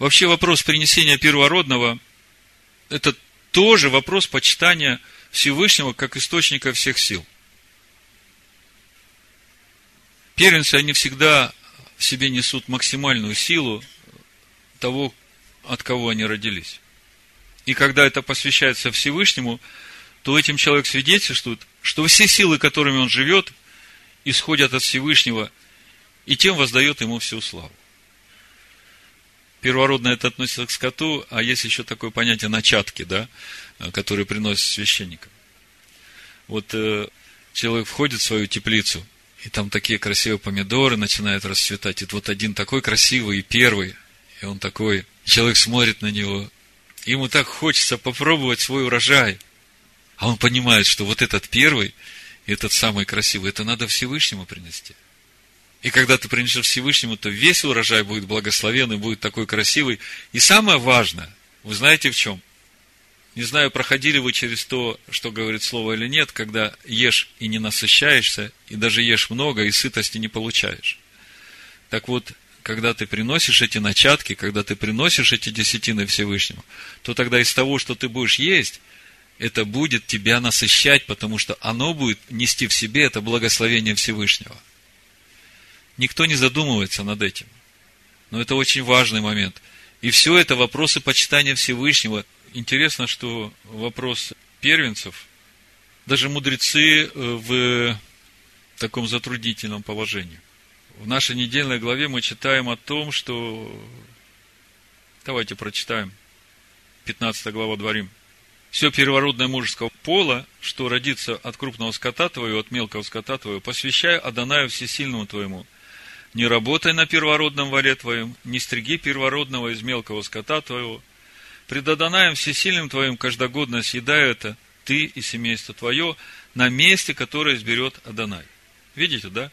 Вообще вопрос принесения первородного – это тоже вопрос почитания Всевышнего как источника всех сил. Первенцы, они всегда в себе несут максимальную силу того, от кого они родились. И когда это посвящается Всевышнему, то этим человек свидетельствует, что все силы, которыми он живет, исходят от Всевышнего, и тем воздает ему всю славу. Первородное это относится к скоту, а есть еще такое понятие начатки, да, которые приносят священникам. Вот э, человек входит в свою теплицу, и там такие красивые помидоры начинают расцветать. И вот один такой красивый и первый, и он такой, человек смотрит на него, ему так хочется попробовать свой урожай. А он понимает, что вот этот первый, этот самый красивый, это надо Всевышнему принести. И когда ты принесешь Всевышнему, то весь урожай будет благословенный, будет такой красивый. И самое важное, вы знаете в чем? Не знаю, проходили вы через то, что говорит слово или нет, когда ешь и не насыщаешься, и даже ешь много, и сытости не получаешь. Так вот, когда ты приносишь эти начатки, когда ты приносишь эти десятины Всевышнему, то тогда из того, что ты будешь есть, это будет тебя насыщать, потому что оно будет нести в себе это благословение Всевышнего. Никто не задумывается над этим. Но это очень важный момент. И все это вопросы почитания Всевышнего, интересно, что вопрос первенцев, даже мудрецы э, в таком затруднительном положении. В нашей недельной главе мы читаем о том, что... Давайте прочитаем. 15 глава Дворим. Все первородное мужеского пола, что родится от крупного скота твоего, от мелкого скота твоего, посвящай Адонаю Всесильному твоему. Не работай на первородном вале твоем, не стриги первородного из мелкого скота твоего, Пред Адонаем всесильным твоим каждогодно съедай это ты и семейство твое на месте, которое изберет Адонай. Видите, да?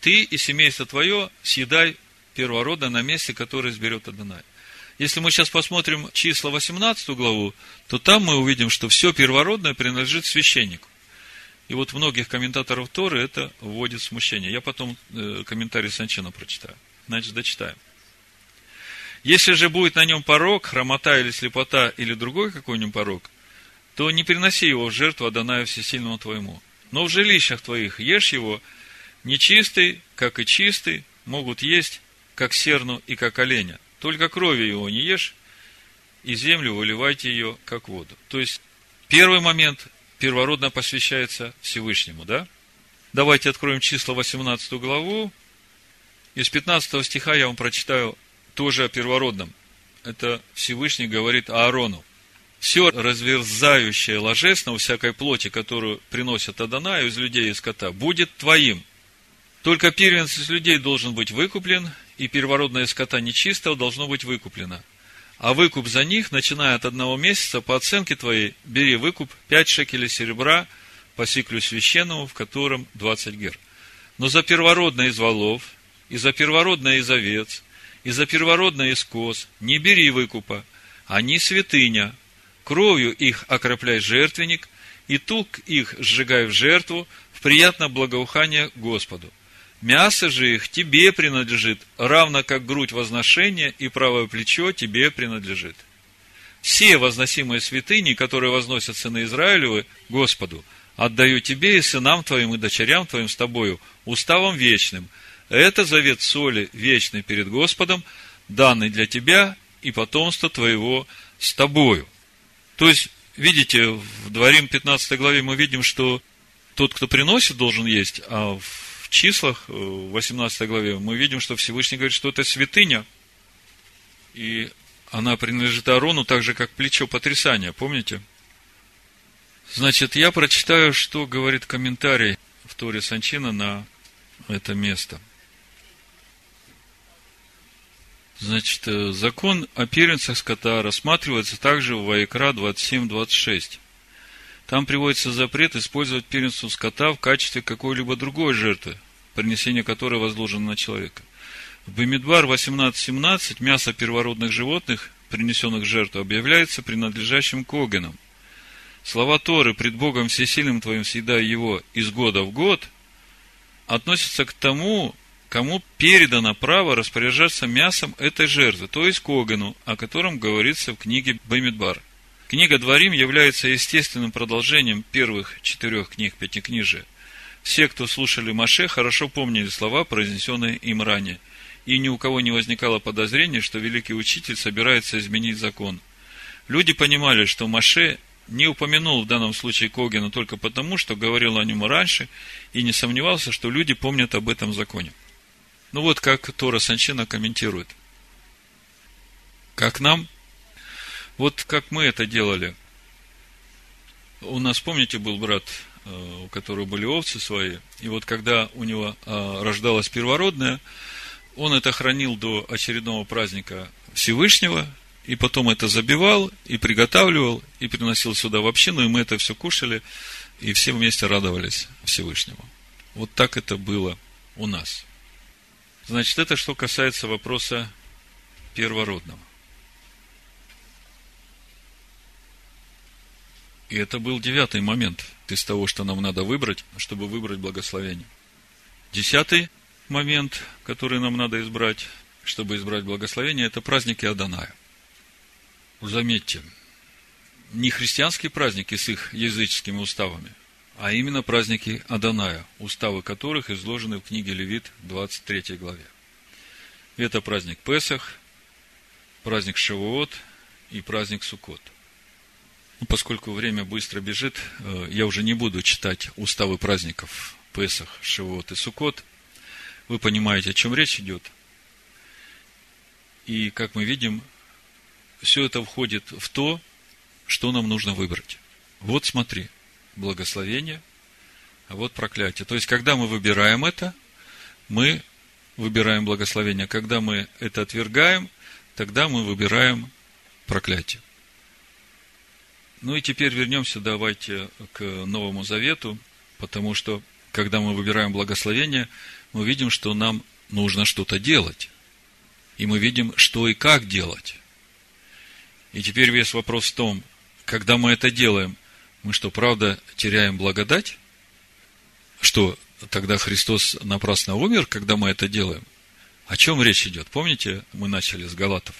Ты и семейство твое съедай перворода на месте, которое изберет Адонай. Если мы сейчас посмотрим числа 18 главу, то там мы увидим, что все первородное принадлежит священнику. И вот многих комментаторов Торы это вводит смущение. Я потом э, комментарий Санчина прочитаю. Значит, дочитаем. Если же будет на нем порог, хромота или слепота, или другой какой-нибудь порог, то не приноси его в жертву Адонаю Всесильному твоему. Но в жилищах твоих ешь его, нечистый, как и чистый, могут есть, как серну и как оленя. Только крови его не ешь, и землю выливайте ее, как воду. То есть, первый момент первородно посвящается Всевышнему, да? Давайте откроем числа 18 главу. Из 15 стиха я вам прочитаю тоже о первородном. Это Всевышний говорит Аарону. Все разверзающее ложесно у всякой плоти, которую приносят Адонаю из людей и скота, будет твоим. Только первенец из людей должен быть выкуплен, и первородное скота нечистого должно быть выкуплено. А выкуп за них, начиная от одного месяца, по оценке твоей, бери выкуп пять шекелей серебра по сиклю священному, в котором 20 гер. Но за первородное из волов, и за первородное из овец, и за первородное из коз не бери выкупа, они святыня, кровью их окропляй жертвенник, и тук их сжигай в жертву, в приятное благоухание Господу. Мясо же их тебе принадлежит, равно как грудь возношения и правое плечо тебе принадлежит. Все возносимые святыни, которые возносятся на Израилевы, Господу, отдаю тебе и сынам твоим и дочерям твоим с тобою, уставом вечным – это завет соли вечный перед Господом, данный для тебя и потомства твоего с тобою. То есть, видите, в Дворим 15 главе мы видим, что тот, кто приносит, должен есть, а в числах, э, в 18 главе, мы видим, что Всевышний говорит, что это святыня, и она принадлежит Арону так же, как плечо потрясания, помните? Значит, я прочитаю, что говорит комментарий в Торе Санчина на это место – Значит, э, закон о первенцах скота рассматривается также в Ваикра 27-26. Там приводится запрет использовать первенцу скота в качестве какой-либо другой жертвы, принесение которой возложено на человека. В Бемидбар 18.17 мясо первородных животных принесенных в жертву, объявляется принадлежащим Когенам. Слова Торы «Пред Богом Всесильным твоим съедай его из года в год» относятся к тому, кому передано право распоряжаться мясом этой жертвы, то есть Когану, о котором говорится в книге Бамидбар. Книга Дворим является естественным продолжением первых четырех книг Пятикнижия. Все, кто слушали Маше, хорошо помнили слова, произнесенные им ранее, и ни у кого не возникало подозрения, что великий учитель собирается изменить закон. Люди понимали, что Маше не упомянул в данном случае Когена только потому, что говорил о нем раньше, и не сомневался, что люди помнят об этом законе. Ну вот как Тора Санчина комментирует. Как нам? Вот как мы это делали. У нас, помните, был брат, э, у которого были овцы свои, и вот когда у него э, рождалась первородная, он это хранил до очередного праздника Всевышнего, и потом это забивал, и приготавливал, и приносил сюда в общину, и мы это все кушали, и все вместе радовались Всевышнему. Вот так это было у нас. Значит, это что касается вопроса первородного. И это был девятый момент из того, что нам надо выбрать, чтобы выбрать благословение. Десятый момент, который нам надо избрать, чтобы избрать благословение, это праздники Аданая. Заметьте, не христианские праздники с их языческими уставами, а именно праздники Аданая, уставы которых изложены в книге Левит, 23 главе. Это праздник Песах, праздник Шавуот и праздник Суккот. Ну, поскольку время быстро бежит, э, я уже не буду читать уставы праздников Песах, Шавуот и Суккот. Вы понимаете, о чем речь идет. И, как мы видим, все это входит в то, что нам нужно выбрать. Вот смотри – благословение, а вот проклятие. То есть, когда мы выбираем это, мы выбираем благословение. Когда мы это отвергаем, тогда мы выбираем проклятие. Ну и теперь вернемся, давайте, к Новому Завету, потому что, когда мы выбираем благословение, мы видим, что нам нужно что-то делать. И мы видим, что и как делать. И теперь весь вопрос в том, когда мы это делаем, мы что, правда теряем благодать? Что, тогда Христос напрасно умер, когда мы это делаем? О чем речь идет? Помните, мы начали с Галатов?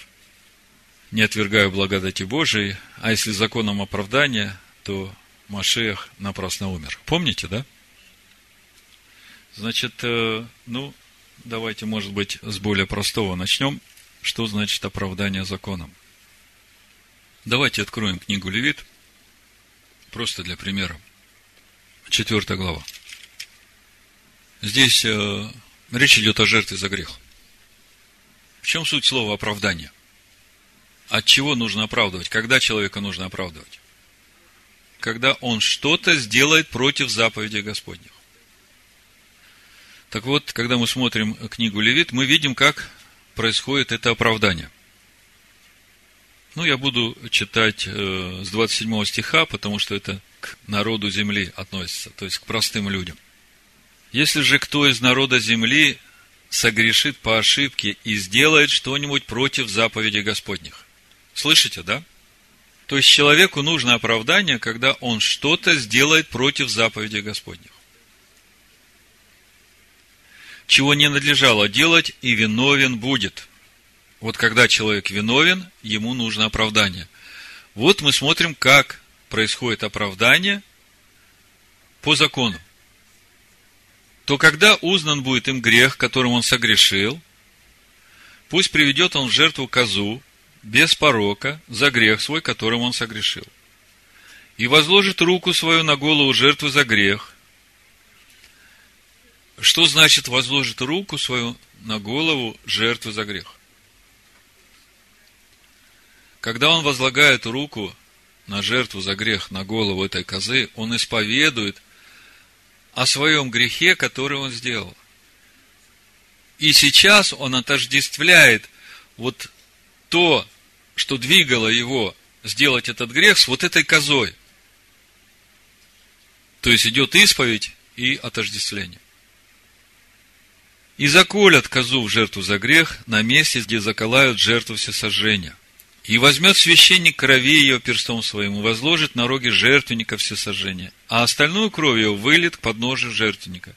Не отвергаю благодати Божией, а если законом оправдания, то Машех напрасно умер. Помните, да? Значит, э, ну, давайте, может быть, с более простого начнем. Что значит оправдание законом? Давайте откроем книгу Левит, Просто для примера. Четвертая глава. Здесь э, речь идет о жертве за грех. В чем суть слова оправдание? От чего нужно оправдывать? Когда человека нужно оправдывать? Когда он что-то сделает против заповеди Господних. Так вот, когда мы смотрим книгу Левит, мы видим, как происходит это оправдание – ну, я буду читать э, с 27 стиха, потому что это к народу земли относится, то есть к простым людям. Если же кто из народа земли согрешит по ошибке и сделает что-нибудь против заповеди Господних. Слышите, да? То есть человеку нужно оправдание, когда он что-то сделает против заповеди Господних. Чего не надлежало делать, и виновен будет – вот когда человек виновен, ему нужно оправдание. Вот мы смотрим, как происходит оправдание по закону. То когда узнан будет им грех, которым он согрешил, пусть приведет он в жертву козу, без порока, за грех свой, которым он согрешил. И возложит руку свою на голову жертвы за грех. Что значит возложит руку свою на голову жертвы за грех? Когда он возлагает руку на жертву за грех на голову этой козы, он исповедует о своем грехе, который он сделал. И сейчас он отождествляет вот то, что двигало его сделать этот грех с вот этой козой. То есть идет исповедь и отождествление. И заколят козу в жертву за грех на месте, где заколают жертву всесожжения. И возьмет священник крови ее перстом своим и возложит на роги жертвенника всесожжения, а остальную кровь ее вылит к подножию жертвенника.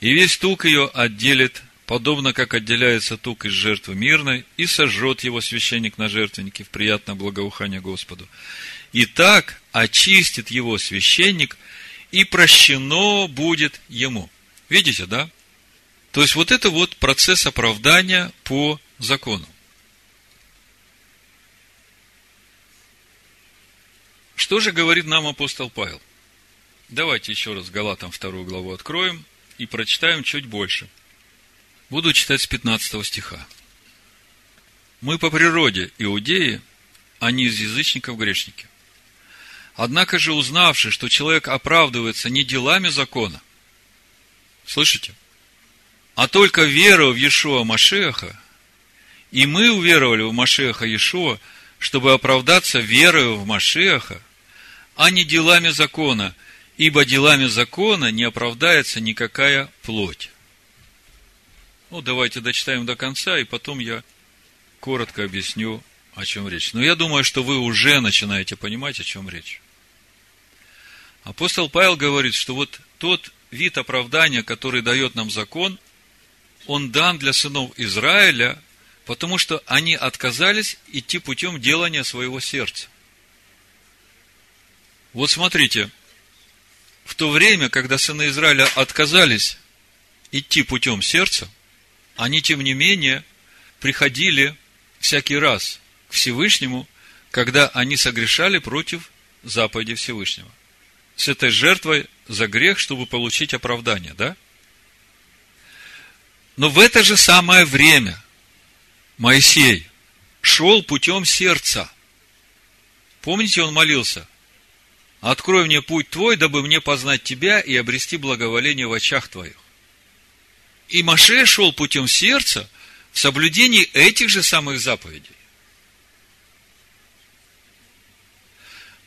И весь тук ее отделит, подобно как отделяется тук из жертвы мирной, и сожжет его священник на жертвеннике в приятное благоухание Господу. И так очистит его священник, и прощено будет ему. Видите, да? То есть, вот это вот процесс оправдания по закону. Что же говорит нам апостол Павел? Давайте еще раз Галатам вторую главу откроем и прочитаем чуть больше. Буду читать с 15 стиха. Мы по природе иудеи, а не из язычников грешники. Однако же узнавши, что человек оправдывается не делами закона, слышите, а только верою в Иешуа Машеха, и мы уверовали в Машеха Иешуа, чтобы оправдаться верою в Машеха, а не делами закона, ибо делами закона не оправдается никакая плоть. Ну, давайте дочитаем до конца, и потом я коротко объясню, о чем речь. Но я думаю, что вы уже начинаете понимать, о чем речь. Апостол Павел говорит, что вот тот вид оправдания, который дает нам закон, он дан для сынов Израиля, потому что они отказались идти путем делания своего сердца. Вот смотрите, в то время, когда сыны Израиля отказались идти путем сердца, они, тем не менее, приходили всякий раз к Всевышнему, когда они согрешали против заповеди Всевышнего. С этой жертвой за грех, чтобы получить оправдание, да? Но в это же самое время Моисей шел путем сердца. Помните, он молился? Открой мне путь твой, дабы мне познать тебя и обрести благоволение в очах твоих. И Маше шел путем сердца в соблюдении этих же самых заповедей.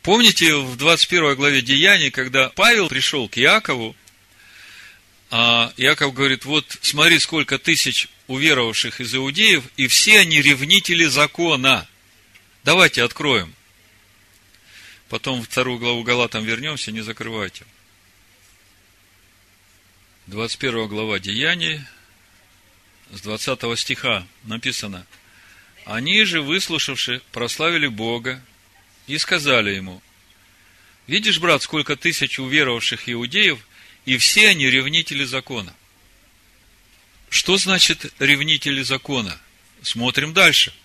Помните в 21 главе Деяний, когда Павел пришел к Якову, а Яков говорит, вот смотри, сколько тысяч уверовавших из иудеев, и все они ревнители закона. Давайте откроем. Потом вторую главу Галатам вернемся, не закрывайте. 21 глава Деяний, с 20 стиха написано. Они же, выслушавши, прославили Бога и сказали ему, видишь, брат, сколько тысяч уверовавших иудеев, и все они ревнители закона. Что значит ревнители закона? Смотрим дальше –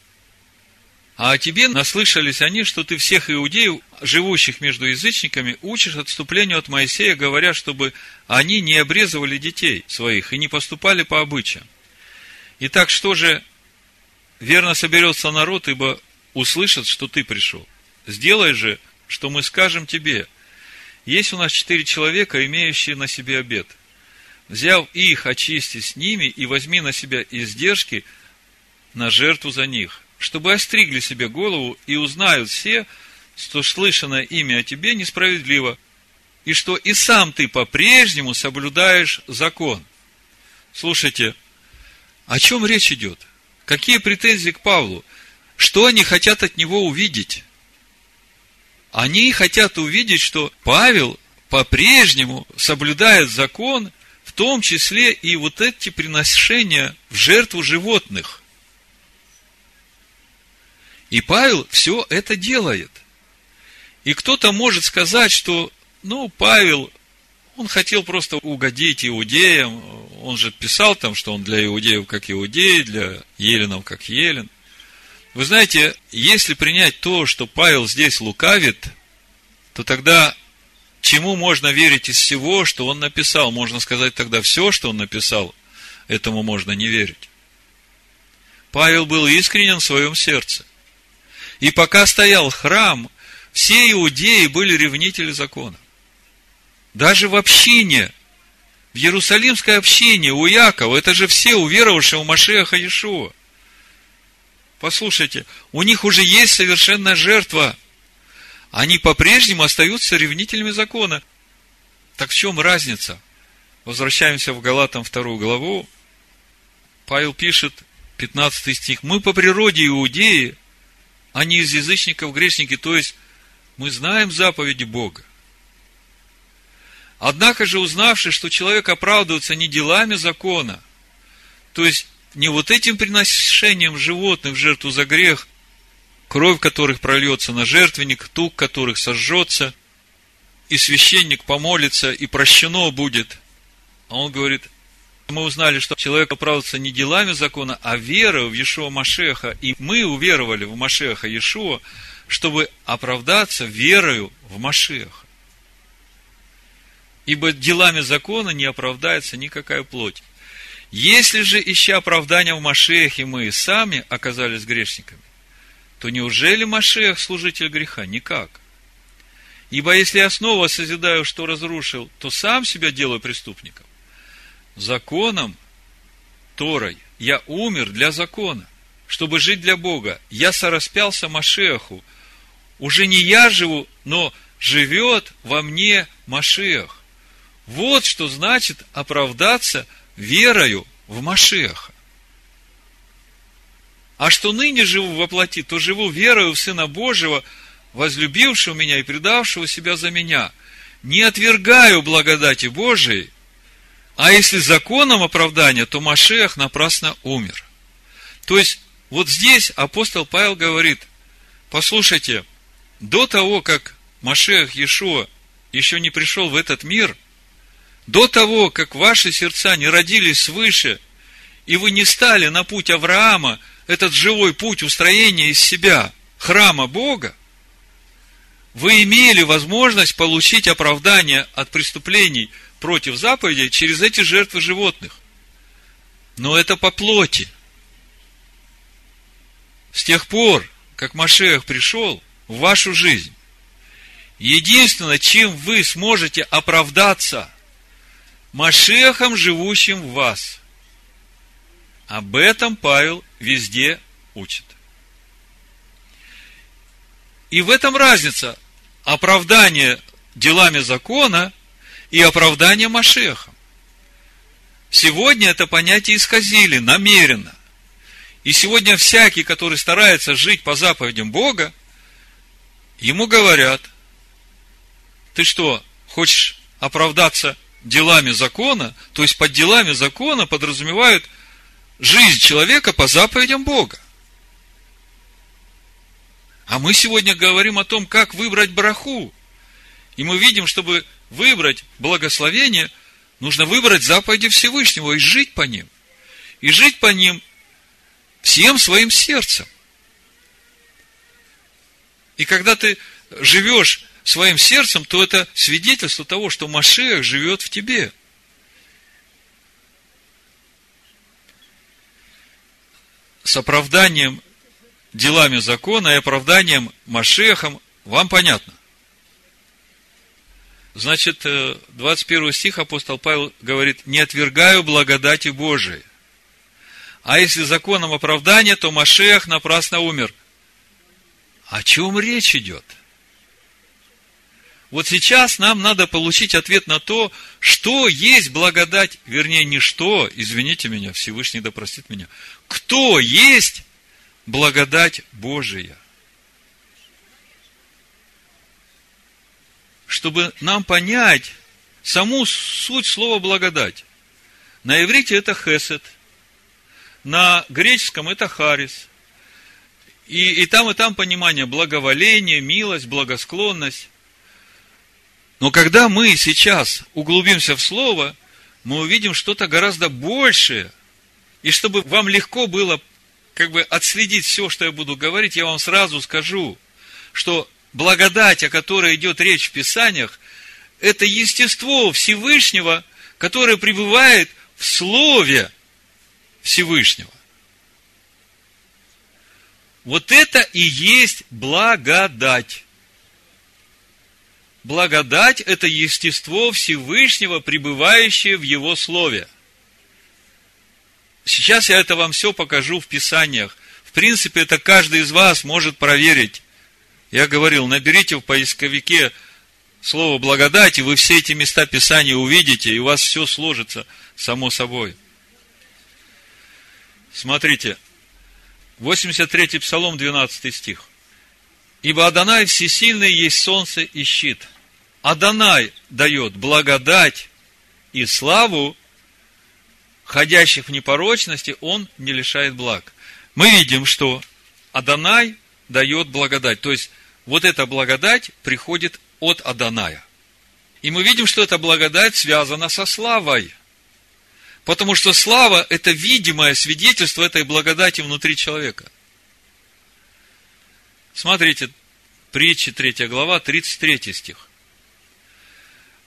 а о тебе наслышались они, что ты всех иудеев, живущих между язычниками, учишь отступлению от Моисея, говоря, чтобы они не обрезывали детей своих и не поступали по обычаям. Итак, что же верно соберется народ, ибо услышат, что ты пришел. Сделай же, что мы скажем тебе. Есть у нас четыре человека, имеющие на себе обед. Взяв их, очисти с ними и возьми на себя издержки на жертву за них – чтобы остригли себе голову и узнают все, что слышанное имя о тебе несправедливо, и что и сам ты по-прежнему соблюдаешь закон. Слушайте, о чем речь идет? Какие претензии к Павлу? Что они хотят от него увидеть? Они хотят увидеть, что Павел по-прежнему соблюдает закон, в том числе и вот эти приношения в жертву животных – и Павел все это делает. И кто-то может сказать, что, ну, Павел, он хотел просто угодить иудеям, он же писал там, что он для иудеев как иудей, для еленов как елен. Вы знаете, если принять то, что Павел здесь лукавит, то тогда чему можно верить из всего, что он написал? Можно сказать тогда все, что он написал, этому можно не верить. Павел был искренен в своем сердце. И пока стоял храм, все иудеи были ревнители закона. Даже в общине, в Иерусалимской общине у Якова, это же все уверовавшие в Машеха Иешуа. Послушайте, у них уже есть совершенная жертва. Они по-прежнему остаются ревнителями закона. Так в чем разница? Возвращаемся в Галатам вторую главу. Павел пишет, 15 стих. Мы по природе иудеи, а не из язычников грешники. То есть, мы знаем заповеди Бога. Однако же, узнавши, что человек оправдывается не делами закона, то есть, не вот этим приношением животных в жертву за грех, кровь которых прольется на жертвенник, тук которых сожжется, и священник помолится, и прощено будет. А он говорит, мы узнали, что человек оправдывается не делами закона, а верой в Иешуа Машеха. И мы уверовали в Машеха Иешуа, чтобы оправдаться верою в Машеха. Ибо делами закона не оправдается никакая плоть. Если же, ища оправдания в Машехе, мы и сами оказались грешниками, то неужели Машех служитель греха? Никак. Ибо если я снова созидаю, что разрушил, то сам себя делаю преступником. Законом, Торой, я умер для закона, чтобы жить для Бога. Я сораспялся Машеху. Уже не я живу, но живет во мне Машех. Вот что значит оправдаться верою в Машеха. А что ныне живу во плоти, то живу верою в Сына Божьего, возлюбившего меня и предавшего себя за меня. Не отвергаю благодати Божией, а если законом оправдания, то Машех напрасно умер. То есть, вот здесь апостол Павел говорит, послушайте, до того, как Машех Иешуа еще не пришел в этот мир, до того, как ваши сердца не родились свыше, и вы не стали на путь Авраама, этот живой путь устроения из себя храма Бога, вы имели возможность получить оправдание от преступлений – против заповедей через эти жертвы животных. Но это по плоти. С тех пор, как Машех пришел в вашу жизнь, единственное, чем вы сможете оправдаться, Машехом, живущим в вас. Об этом Павел везде учит. И в этом разница оправдание делами закона и оправдание Машеха. Сегодня это понятие исказили намеренно. И сегодня всякий, который старается жить по заповедям Бога, ему говорят, ты что, хочешь оправдаться делами закона, то есть под делами закона подразумевают жизнь человека по заповедям Бога. А мы сегодня говорим о том, как выбрать браху. И мы видим, чтобы выбрать благословение, нужно выбрать заповеди Всевышнего и жить по ним. И жить по ним всем своим сердцем. И когда ты живешь своим сердцем, то это свидетельство того, что Машех живет в тебе. С оправданием делами закона и оправданием Машехом вам понятно. Значит, 21 э, стих апостол Павел говорит, не отвергаю благодати Божией. А если законом оправдания, то Машех напрасно умер. О чем речь идет? Вот сейчас нам надо получить ответ на то, что есть благодать, вернее, не что, извините меня, Всевышний да меня, кто есть благодать Божия – чтобы нам понять саму суть слова благодать. На иврите это хесед, на греческом это харис. И, и там, и там понимание благоволение, милость, благосклонность. Но когда мы сейчас углубимся в слово, мы увидим что-то гораздо большее. И чтобы вам легко было как бы отследить все, что я буду говорить, я вам сразу скажу, что благодать, о которой идет речь в Писаниях, это естество Всевышнего, которое пребывает в Слове Всевышнего. Вот это и есть благодать. Благодать – это естество Всевышнего, пребывающее в Его Слове. Сейчас я это вам все покажу в Писаниях. В принципе, это каждый из вас может проверить. Я говорил, наберите в поисковике слово благодать, и вы все эти места Писания увидите, и у вас все сложится само собой. Смотрите, 83-й Псалом, 12 стих. Ибо Адонай всесильный есть солнце и щит. Адонай дает благодать и славу, ходящих в непорочности, он не лишает благ. Мы видим, что Адонай дает благодать. То есть, вот эта благодать приходит от Аданая. И мы видим, что эта благодать связана со славой. Потому что слава – это видимое свидетельство этой благодати внутри человека. Смотрите, притча 3 глава, 33 стих.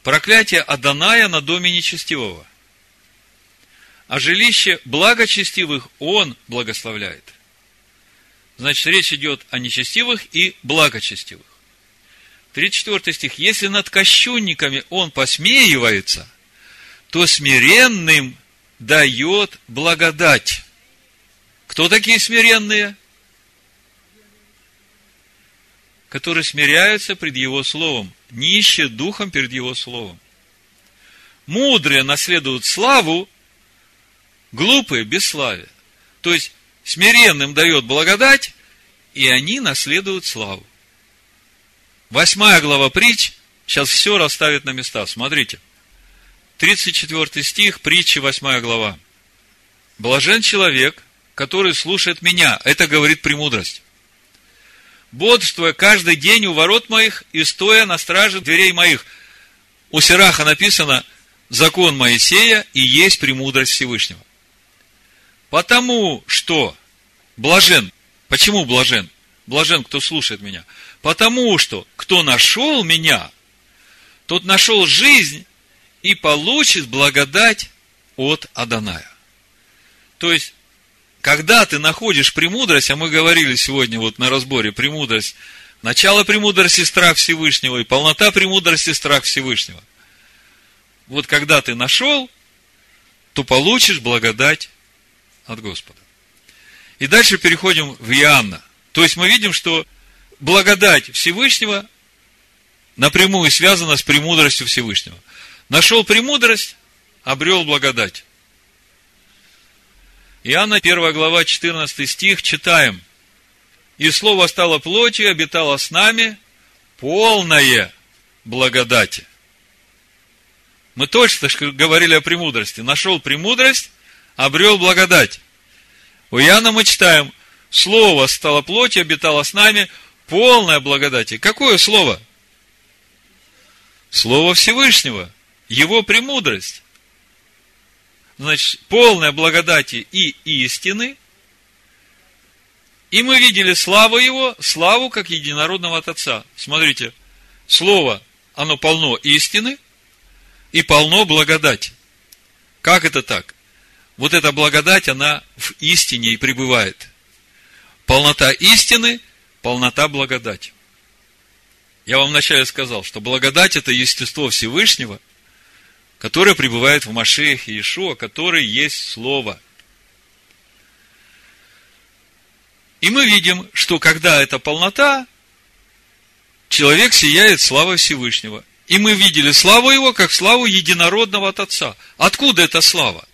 Проклятие Аданая на доме нечестивого. А жилище благочестивых он благословляет. Значит, речь идет о нечестивых и благочестивых. 34 стих. Если над кощунниками он посмеивается, то смиренным дает благодать. Кто такие смиренные? Которые смиряются пред Его Словом, нищие духом перед Его Словом. Мудрые наследуют славу, глупые – бесславие. То есть, смиренным дает благодать, и они наследуют славу. Восьмая глава притч сейчас все расставит на места. Смотрите. 34 стих, притчи, 8 глава. Блажен человек, который слушает меня. Это говорит премудрость. Бодрствуя каждый день у ворот моих и стоя на страже дверей моих. У Сираха написано закон Моисея и есть премудрость Всевышнего. Потому что блажен. Почему блажен? Блажен, кто слушает меня. Потому что кто нашел меня, тот нашел жизнь и получит благодать от Аданая. То есть, когда ты находишь премудрость, а мы говорили сегодня вот на разборе премудрость, начало премудрости страх Всевышнего и полнота премудрости страх Всевышнего. Вот когда ты нашел, то получишь благодать от Господа. И дальше переходим в Иоанна. То есть мы видим, что благодать Всевышнего напрямую связана с премудростью Всевышнего. Нашел премудрость, обрел благодать. Иоанна 1 глава 14 стих читаем. И Слово стало плотью, обитало с нами, полное благодати. Мы точно говорили о премудрости. Нашел премудрость, обрел благодать. У Иоанна мы читаем, Слово стало плотью, обитало с нами, полное благодати. Какое слово? Слово Всевышнего, Его премудрость. Значит, полное благодати и истины. И мы видели славу Его, славу как единородного от Отца. Смотрите, Слово, оно полно истины и полно благодати. Как это так? Вот эта благодать, она в истине и пребывает. Полнота истины – полнота благодати. Я вам вначале сказал, что благодать – это естество Всевышнего, которое пребывает в Машеях и Иешуа, который есть Слово. И мы видим, что когда эта полнота, человек сияет славой Всевышнего. И мы видели славу его, как славу единородного от Отца. Откуда эта слава?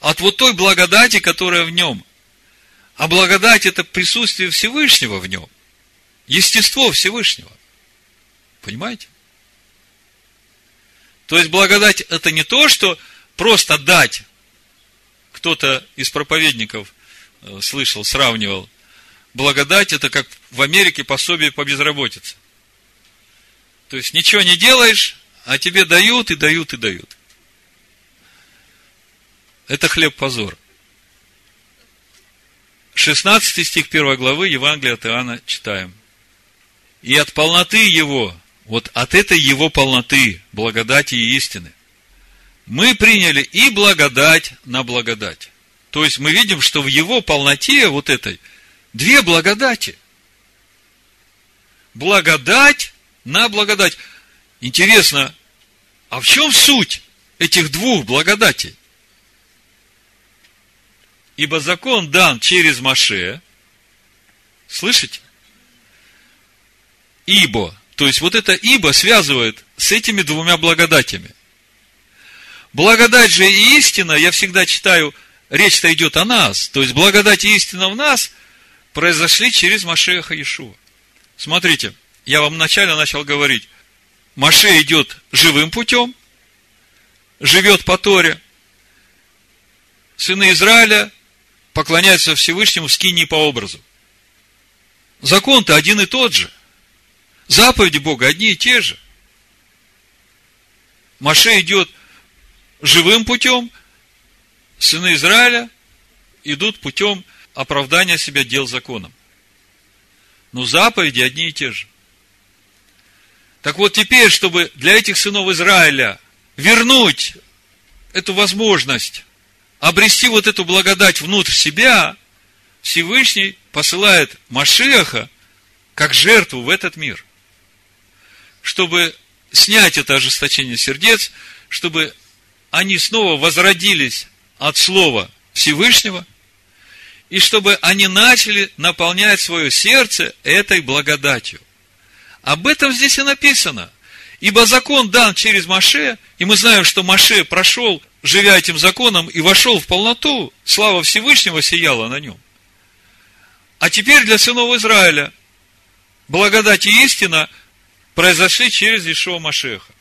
От вот той благодати, которая в нем. А благодать – это присутствие Всевышнего в нем. Естество Всевышнего. Понимаете? То есть благодать это не то, что просто дать. Кто-то из проповедников э, слышал, сравнивал. Благодать это как в Америке пособие по безработице. То есть ничего не делаешь, а тебе дают и дают и дают. Это хлеб позор. 16 стих 1 главы Евангелия от Иоанна читаем – и от полноты Его, вот от этой Его полноты, благодати и истины, мы приняли и благодать на благодать. То есть мы видим, что в Его полноте вот этой две благодати. Благодать на благодать. Интересно, а в чем суть этих двух благодатей? Ибо закон дан через Маше. Слышите? ибо. То есть, вот это ибо связывает с этими двумя благодатями. Благодать же и истина, я всегда читаю, речь-то идет о нас. То есть, благодать и истина в нас произошли через Машеха Иешуа. Смотрите, я вам вначале начал говорить, Маше идет живым путем, живет по Торе, сыны Израиля поклоняются Всевышнему в скинии по образу. Закон-то один и тот же. Заповеди Бога одни и те же. Маше идет живым путем, сыны Израиля идут путем оправдания себя дел законом. Но заповеди одни и те же. Так вот теперь, чтобы для этих сынов Израиля вернуть эту возможность обрести вот эту благодать внутрь себя, Всевышний посылает Машеха как жертву в этот мир. Чтобы снять это ожесточение сердец, чтобы они снова возродились от Слова Всевышнего, и чтобы они начали наполнять свое сердце этой благодатью. Об этом здесь и написано. Ибо закон дан через Маше, и мы знаем, что Маше прошел, живя этим законом, и вошел в полноту. Слава Всевышнего сияла на нем. А теперь для сынов Израиля благодать и истина произошли через Ишуа Машеха.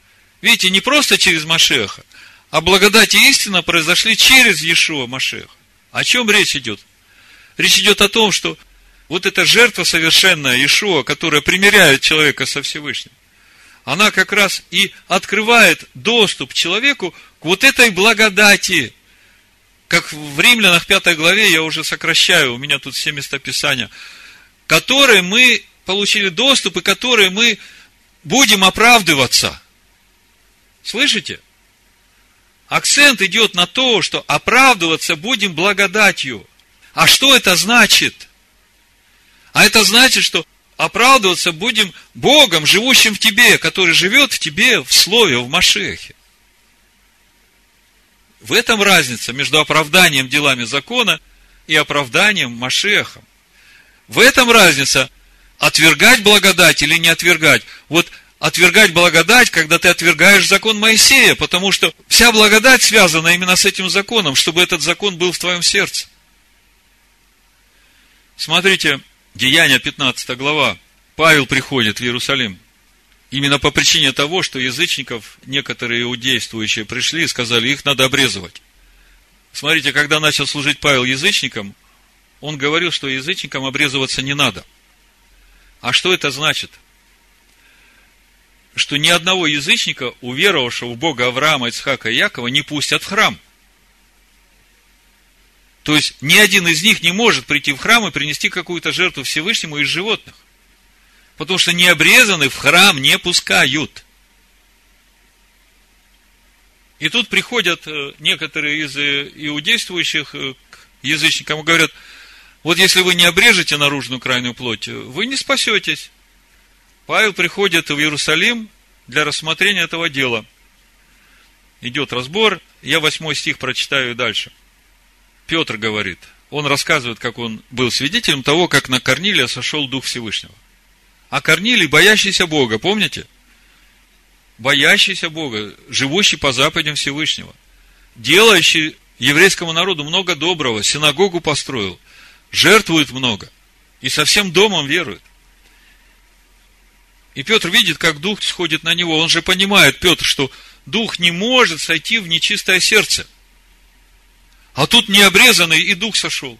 Видите, не просто через Машеха, а благодать и истина произошли через Ишуа Машеха. О чем речь идет? Речь идет о том, что вот эта жертва совершенная Ишуа, которая примиряет человека со Всевышним, она как раз и открывает доступ человеку к вот этой благодати. Как в Римлянах 5 главе, я уже сокращаю, у меня тут все местописания, которые мы получили доступ и которые мы будем оправдываться. Слышите? Акцент идет на то, что оправдываться будем благодатью. А что это значит? А это значит, что оправдываться будем Богом, живущим в тебе, который живет в тебе в Слове, в Машехе. В этом разница между оправданием делами закона и оправданием Машехом. В этом разница отвергать благодать или не отвергать. Вот отвергать благодать, когда ты отвергаешь закон Моисея, потому что вся благодать связана именно с этим законом, чтобы этот закон был в твоем сердце. Смотрите, Деяния 15 глава. Павел приходит в Иерусалим. Именно по причине того, что язычников некоторые иудействующие пришли и сказали, их надо обрезывать. Смотрите, когда начал служить Павел язычникам, он говорил, что язычникам обрезываться не надо. А что это значит? Что ни одного язычника, уверовавшего в Бога Авраама, Ицхака и Якова, не пустят в храм – то есть, ни один из них не может прийти в храм и принести какую-то жертву Всевышнему из животных. Потому что необрезанных в храм не пускают. И тут приходят э, некоторые из э, иудействующих э, к язычникам и говорят, вот если вы не обрежете наружную крайнюю плоть, вы не спасетесь. Павел приходит в Иерусалим для рассмотрения этого дела. Идет разбор, я восьмой стих прочитаю дальше – Петр говорит, он рассказывает, как он был свидетелем того, как на Корнилия сошел Дух Всевышнего. А Корнилий, боящийся Бога, помните? Боящийся Бога, живущий по заповедям Всевышнего, делающий еврейскому народу много доброго, синагогу построил, жертвует много и со всем домом верует. И Петр видит, как Дух сходит на него. Он же понимает, Петр, что Дух не может сойти в нечистое сердце. А тут необрезанный и дух сошел.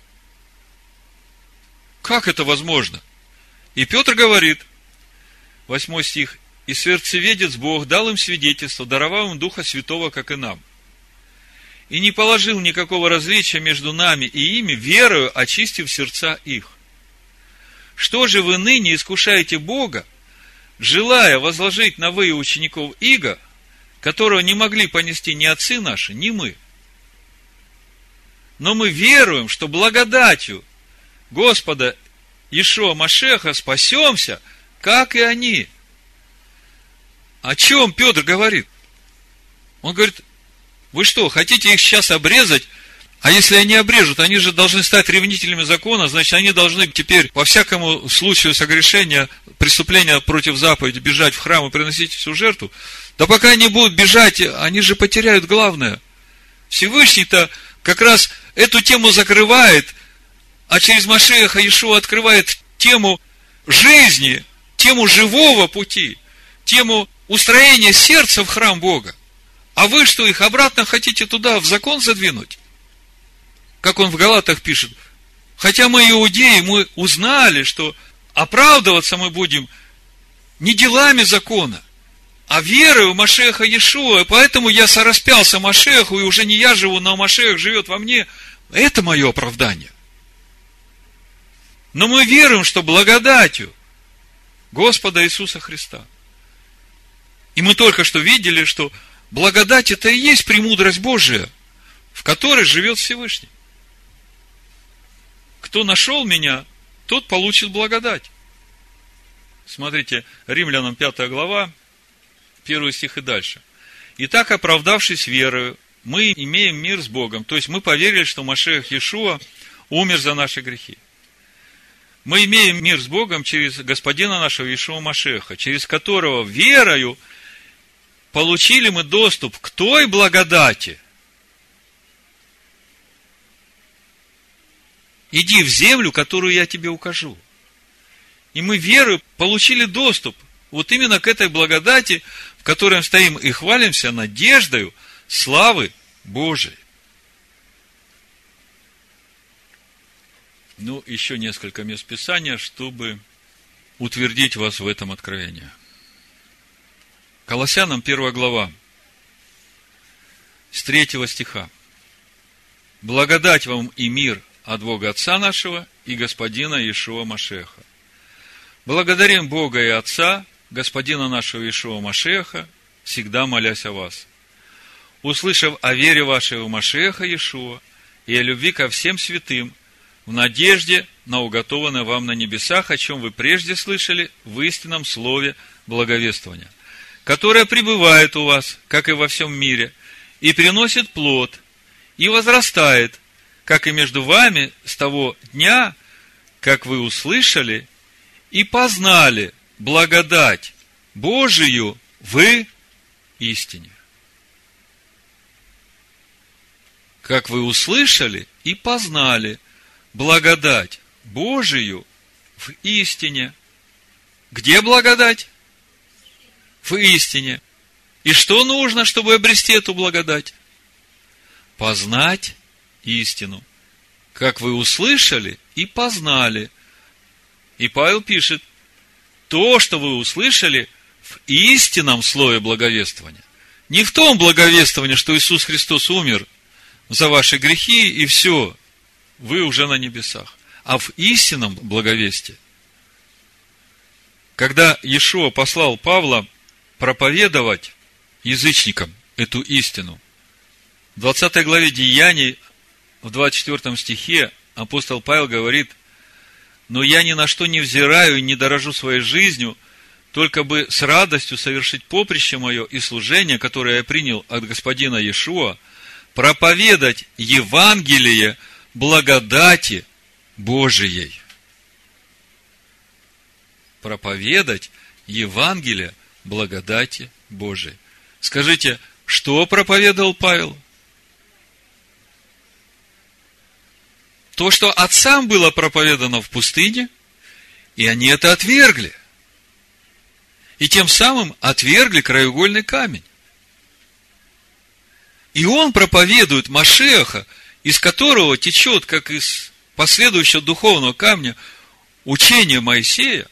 Как это возможно? И Петр говорит, восьмой стих, «И сверцеведец Бог дал им свидетельство, даровав им Духа Святого, как и нам. И не положил никакого различия между нами и ими, верою очистив сердца их. Что же вы ныне искушаете Бога, желая возложить на вы учеников Иго, которого не могли понести ни отцы наши, ни мы?» но мы веруем, что благодатью Господа Ишуа Машеха спасемся, как и они. О чем Петр говорит? Он говорит, вы что, хотите их сейчас обрезать? А если они обрежут, они же должны стать ревнителями закона, значит, они должны теперь по всякому случаю согрешения, преступления против заповеди бежать в храм и приносить всю жертву. Да пока они будут бежать, они же потеряют главное. Всевышний-то как раз эту тему закрывает, а через Машеха Ишуа открывает тему жизни тему живого пути, тему устроения сердца в храм Бога. А вы что, их обратно хотите туда, в закон задвинуть? Как он в Галатах пишет, хотя мы иудеи, мы узнали, что оправдываться мы будем не делами закона, а верой в Машеха Иешуа. Поэтому я сораспялся Машеху, и уже не я живу, но Машех живет во мне. Это мое оправдание. Но мы веруем, что благодатью Господа Иисуса Христа. И мы только что видели, что благодать это и есть премудрость Божия, в которой живет Всевышний. Кто нашел меня, тот получит благодать. Смотрите, Римлянам 5 глава, первый стих и дальше. Итак, оправдавшись верою, мы имеем мир с Богом. То есть мы поверили, что Машех Иешуа умер за наши грехи. Мы имеем мир с Богом через Господина нашего Иешуа Машеха, через которого верою получили мы доступ к той благодати. Иди в землю, которую я тебе укажу. И мы верою получили доступ вот именно к этой благодати, в которой стоим и хвалимся надеждою славы Божией. Ну, еще несколько мест Писания, чтобы утвердить вас в этом откровении. Колоссянам 1 глава, с 3 стиха. Благодать вам и мир от Бога Отца нашего и Господина Иешуа Машеха. Благодарим Бога и Отца, Господина нашего Иешуа Машеха, всегда молясь о вас. Услышав о вере вашей в Машеха Иешуа и о любви ко всем святым, в надежде на уготованное вам на небесах, о чем вы прежде слышали в истинном слове благовествования, которое пребывает у вас, как и во всем мире, и приносит плод, и возрастает, как и между вами с того дня, как вы услышали и познали благодать Божию в истине. Как вы услышали и познали благодать Божию в истине. Где благодать? В истине. И что нужно, чтобы обрести эту благодать? Познать истину. Как вы услышали и познали. И Павел пишет, то, что вы услышали в истинном слове благовествования. Не в том благовествовании, что Иисус Христос умер за ваши грехи и все, вы уже на небесах. А в истинном благовестии, когда Иешуа послал Павла проповедовать язычникам эту истину, в 20 главе Деяний, в 24 стихе, апостол Павел говорит, «Но я ни на что не взираю и не дорожу своей жизнью, только бы с радостью совершить поприще мое и служение, которое я принял от господина Иешуа, проповедать Евангелие – благодати Божией. Проповедать Евангелие благодати Божией. Скажите, что проповедовал Павел? То, что отцам было проповедано в пустыне, и они это отвергли. И тем самым отвергли краеугольный камень. И он проповедует Машеха – из которого течет, как из последующего духовного камня, учение Моисея,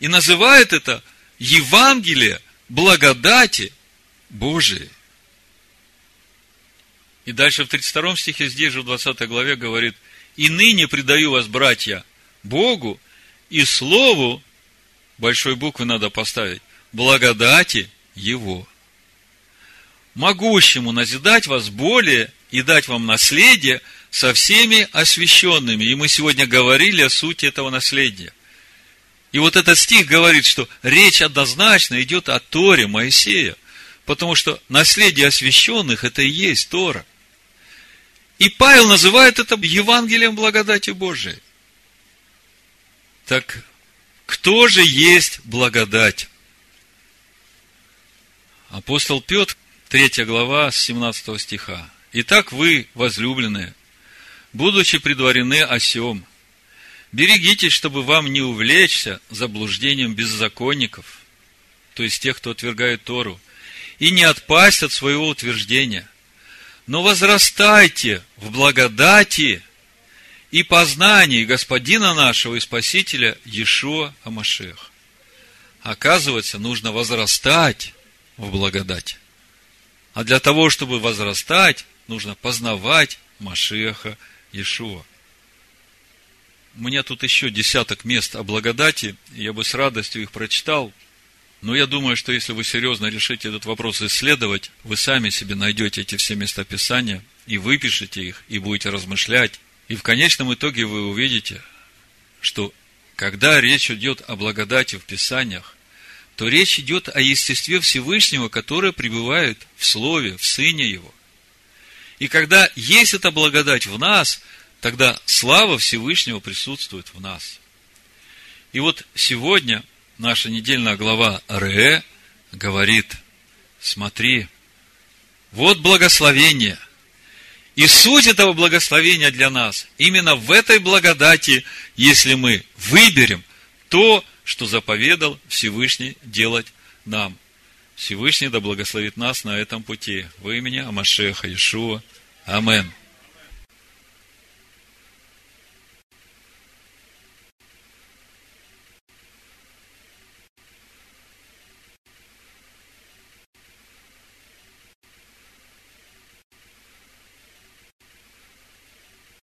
и называет это Евангелие благодати Божией. И дальше в 32 стихе, здесь же в 20 главе говорит, «И ныне предаю вас, братья, Богу и Слову, большой буквы надо поставить, благодати Его, могущему назидать вас более и дать вам наследие со всеми освященными. И мы сегодня говорили о сути этого наследия. И вот этот стих говорит, что речь однозначно идет о Торе Моисея, потому что наследие освященных – это и есть Тора. И Павел называет это Евангелием благодати Божией. Так кто же есть благодать? Апостол Петр, 3 глава, с 17 стиха. Итак, вы, возлюбленные, будучи предварены о сем, Берегитесь, чтобы вам не увлечься заблуждением беззаконников, то есть тех, кто отвергает Тору, и не отпасть от своего утверждения. Но возрастайте в благодати и познании Господина нашего и Спасителя Иешуа Амашех. Оказывается, нужно возрастать в благодати. А для того, чтобы возрастать, нужно познавать Машеха Иешуа. У меня тут еще десяток мест о благодати, я бы с радостью их прочитал, но я думаю, что если вы серьезно решите этот вопрос исследовать, вы сами себе найдете эти все места Писания и выпишите их, и будете размышлять. И в конечном итоге вы увидите, что когда речь идет о благодати в Писаниях, то речь идет о естестве Всевышнего, которое пребывает в Слове, в Сыне Его. И когда есть эта благодать в нас – тогда слава Всевышнего присутствует в нас. И вот сегодня наша недельная глава Ре говорит, смотри, вот благословение. И суть этого благословения для нас именно в этой благодати, если мы выберем то, что заповедал Всевышний делать нам. Всевышний да благословит нас на этом пути. Во имя Амашеха Иешуа. Аминь.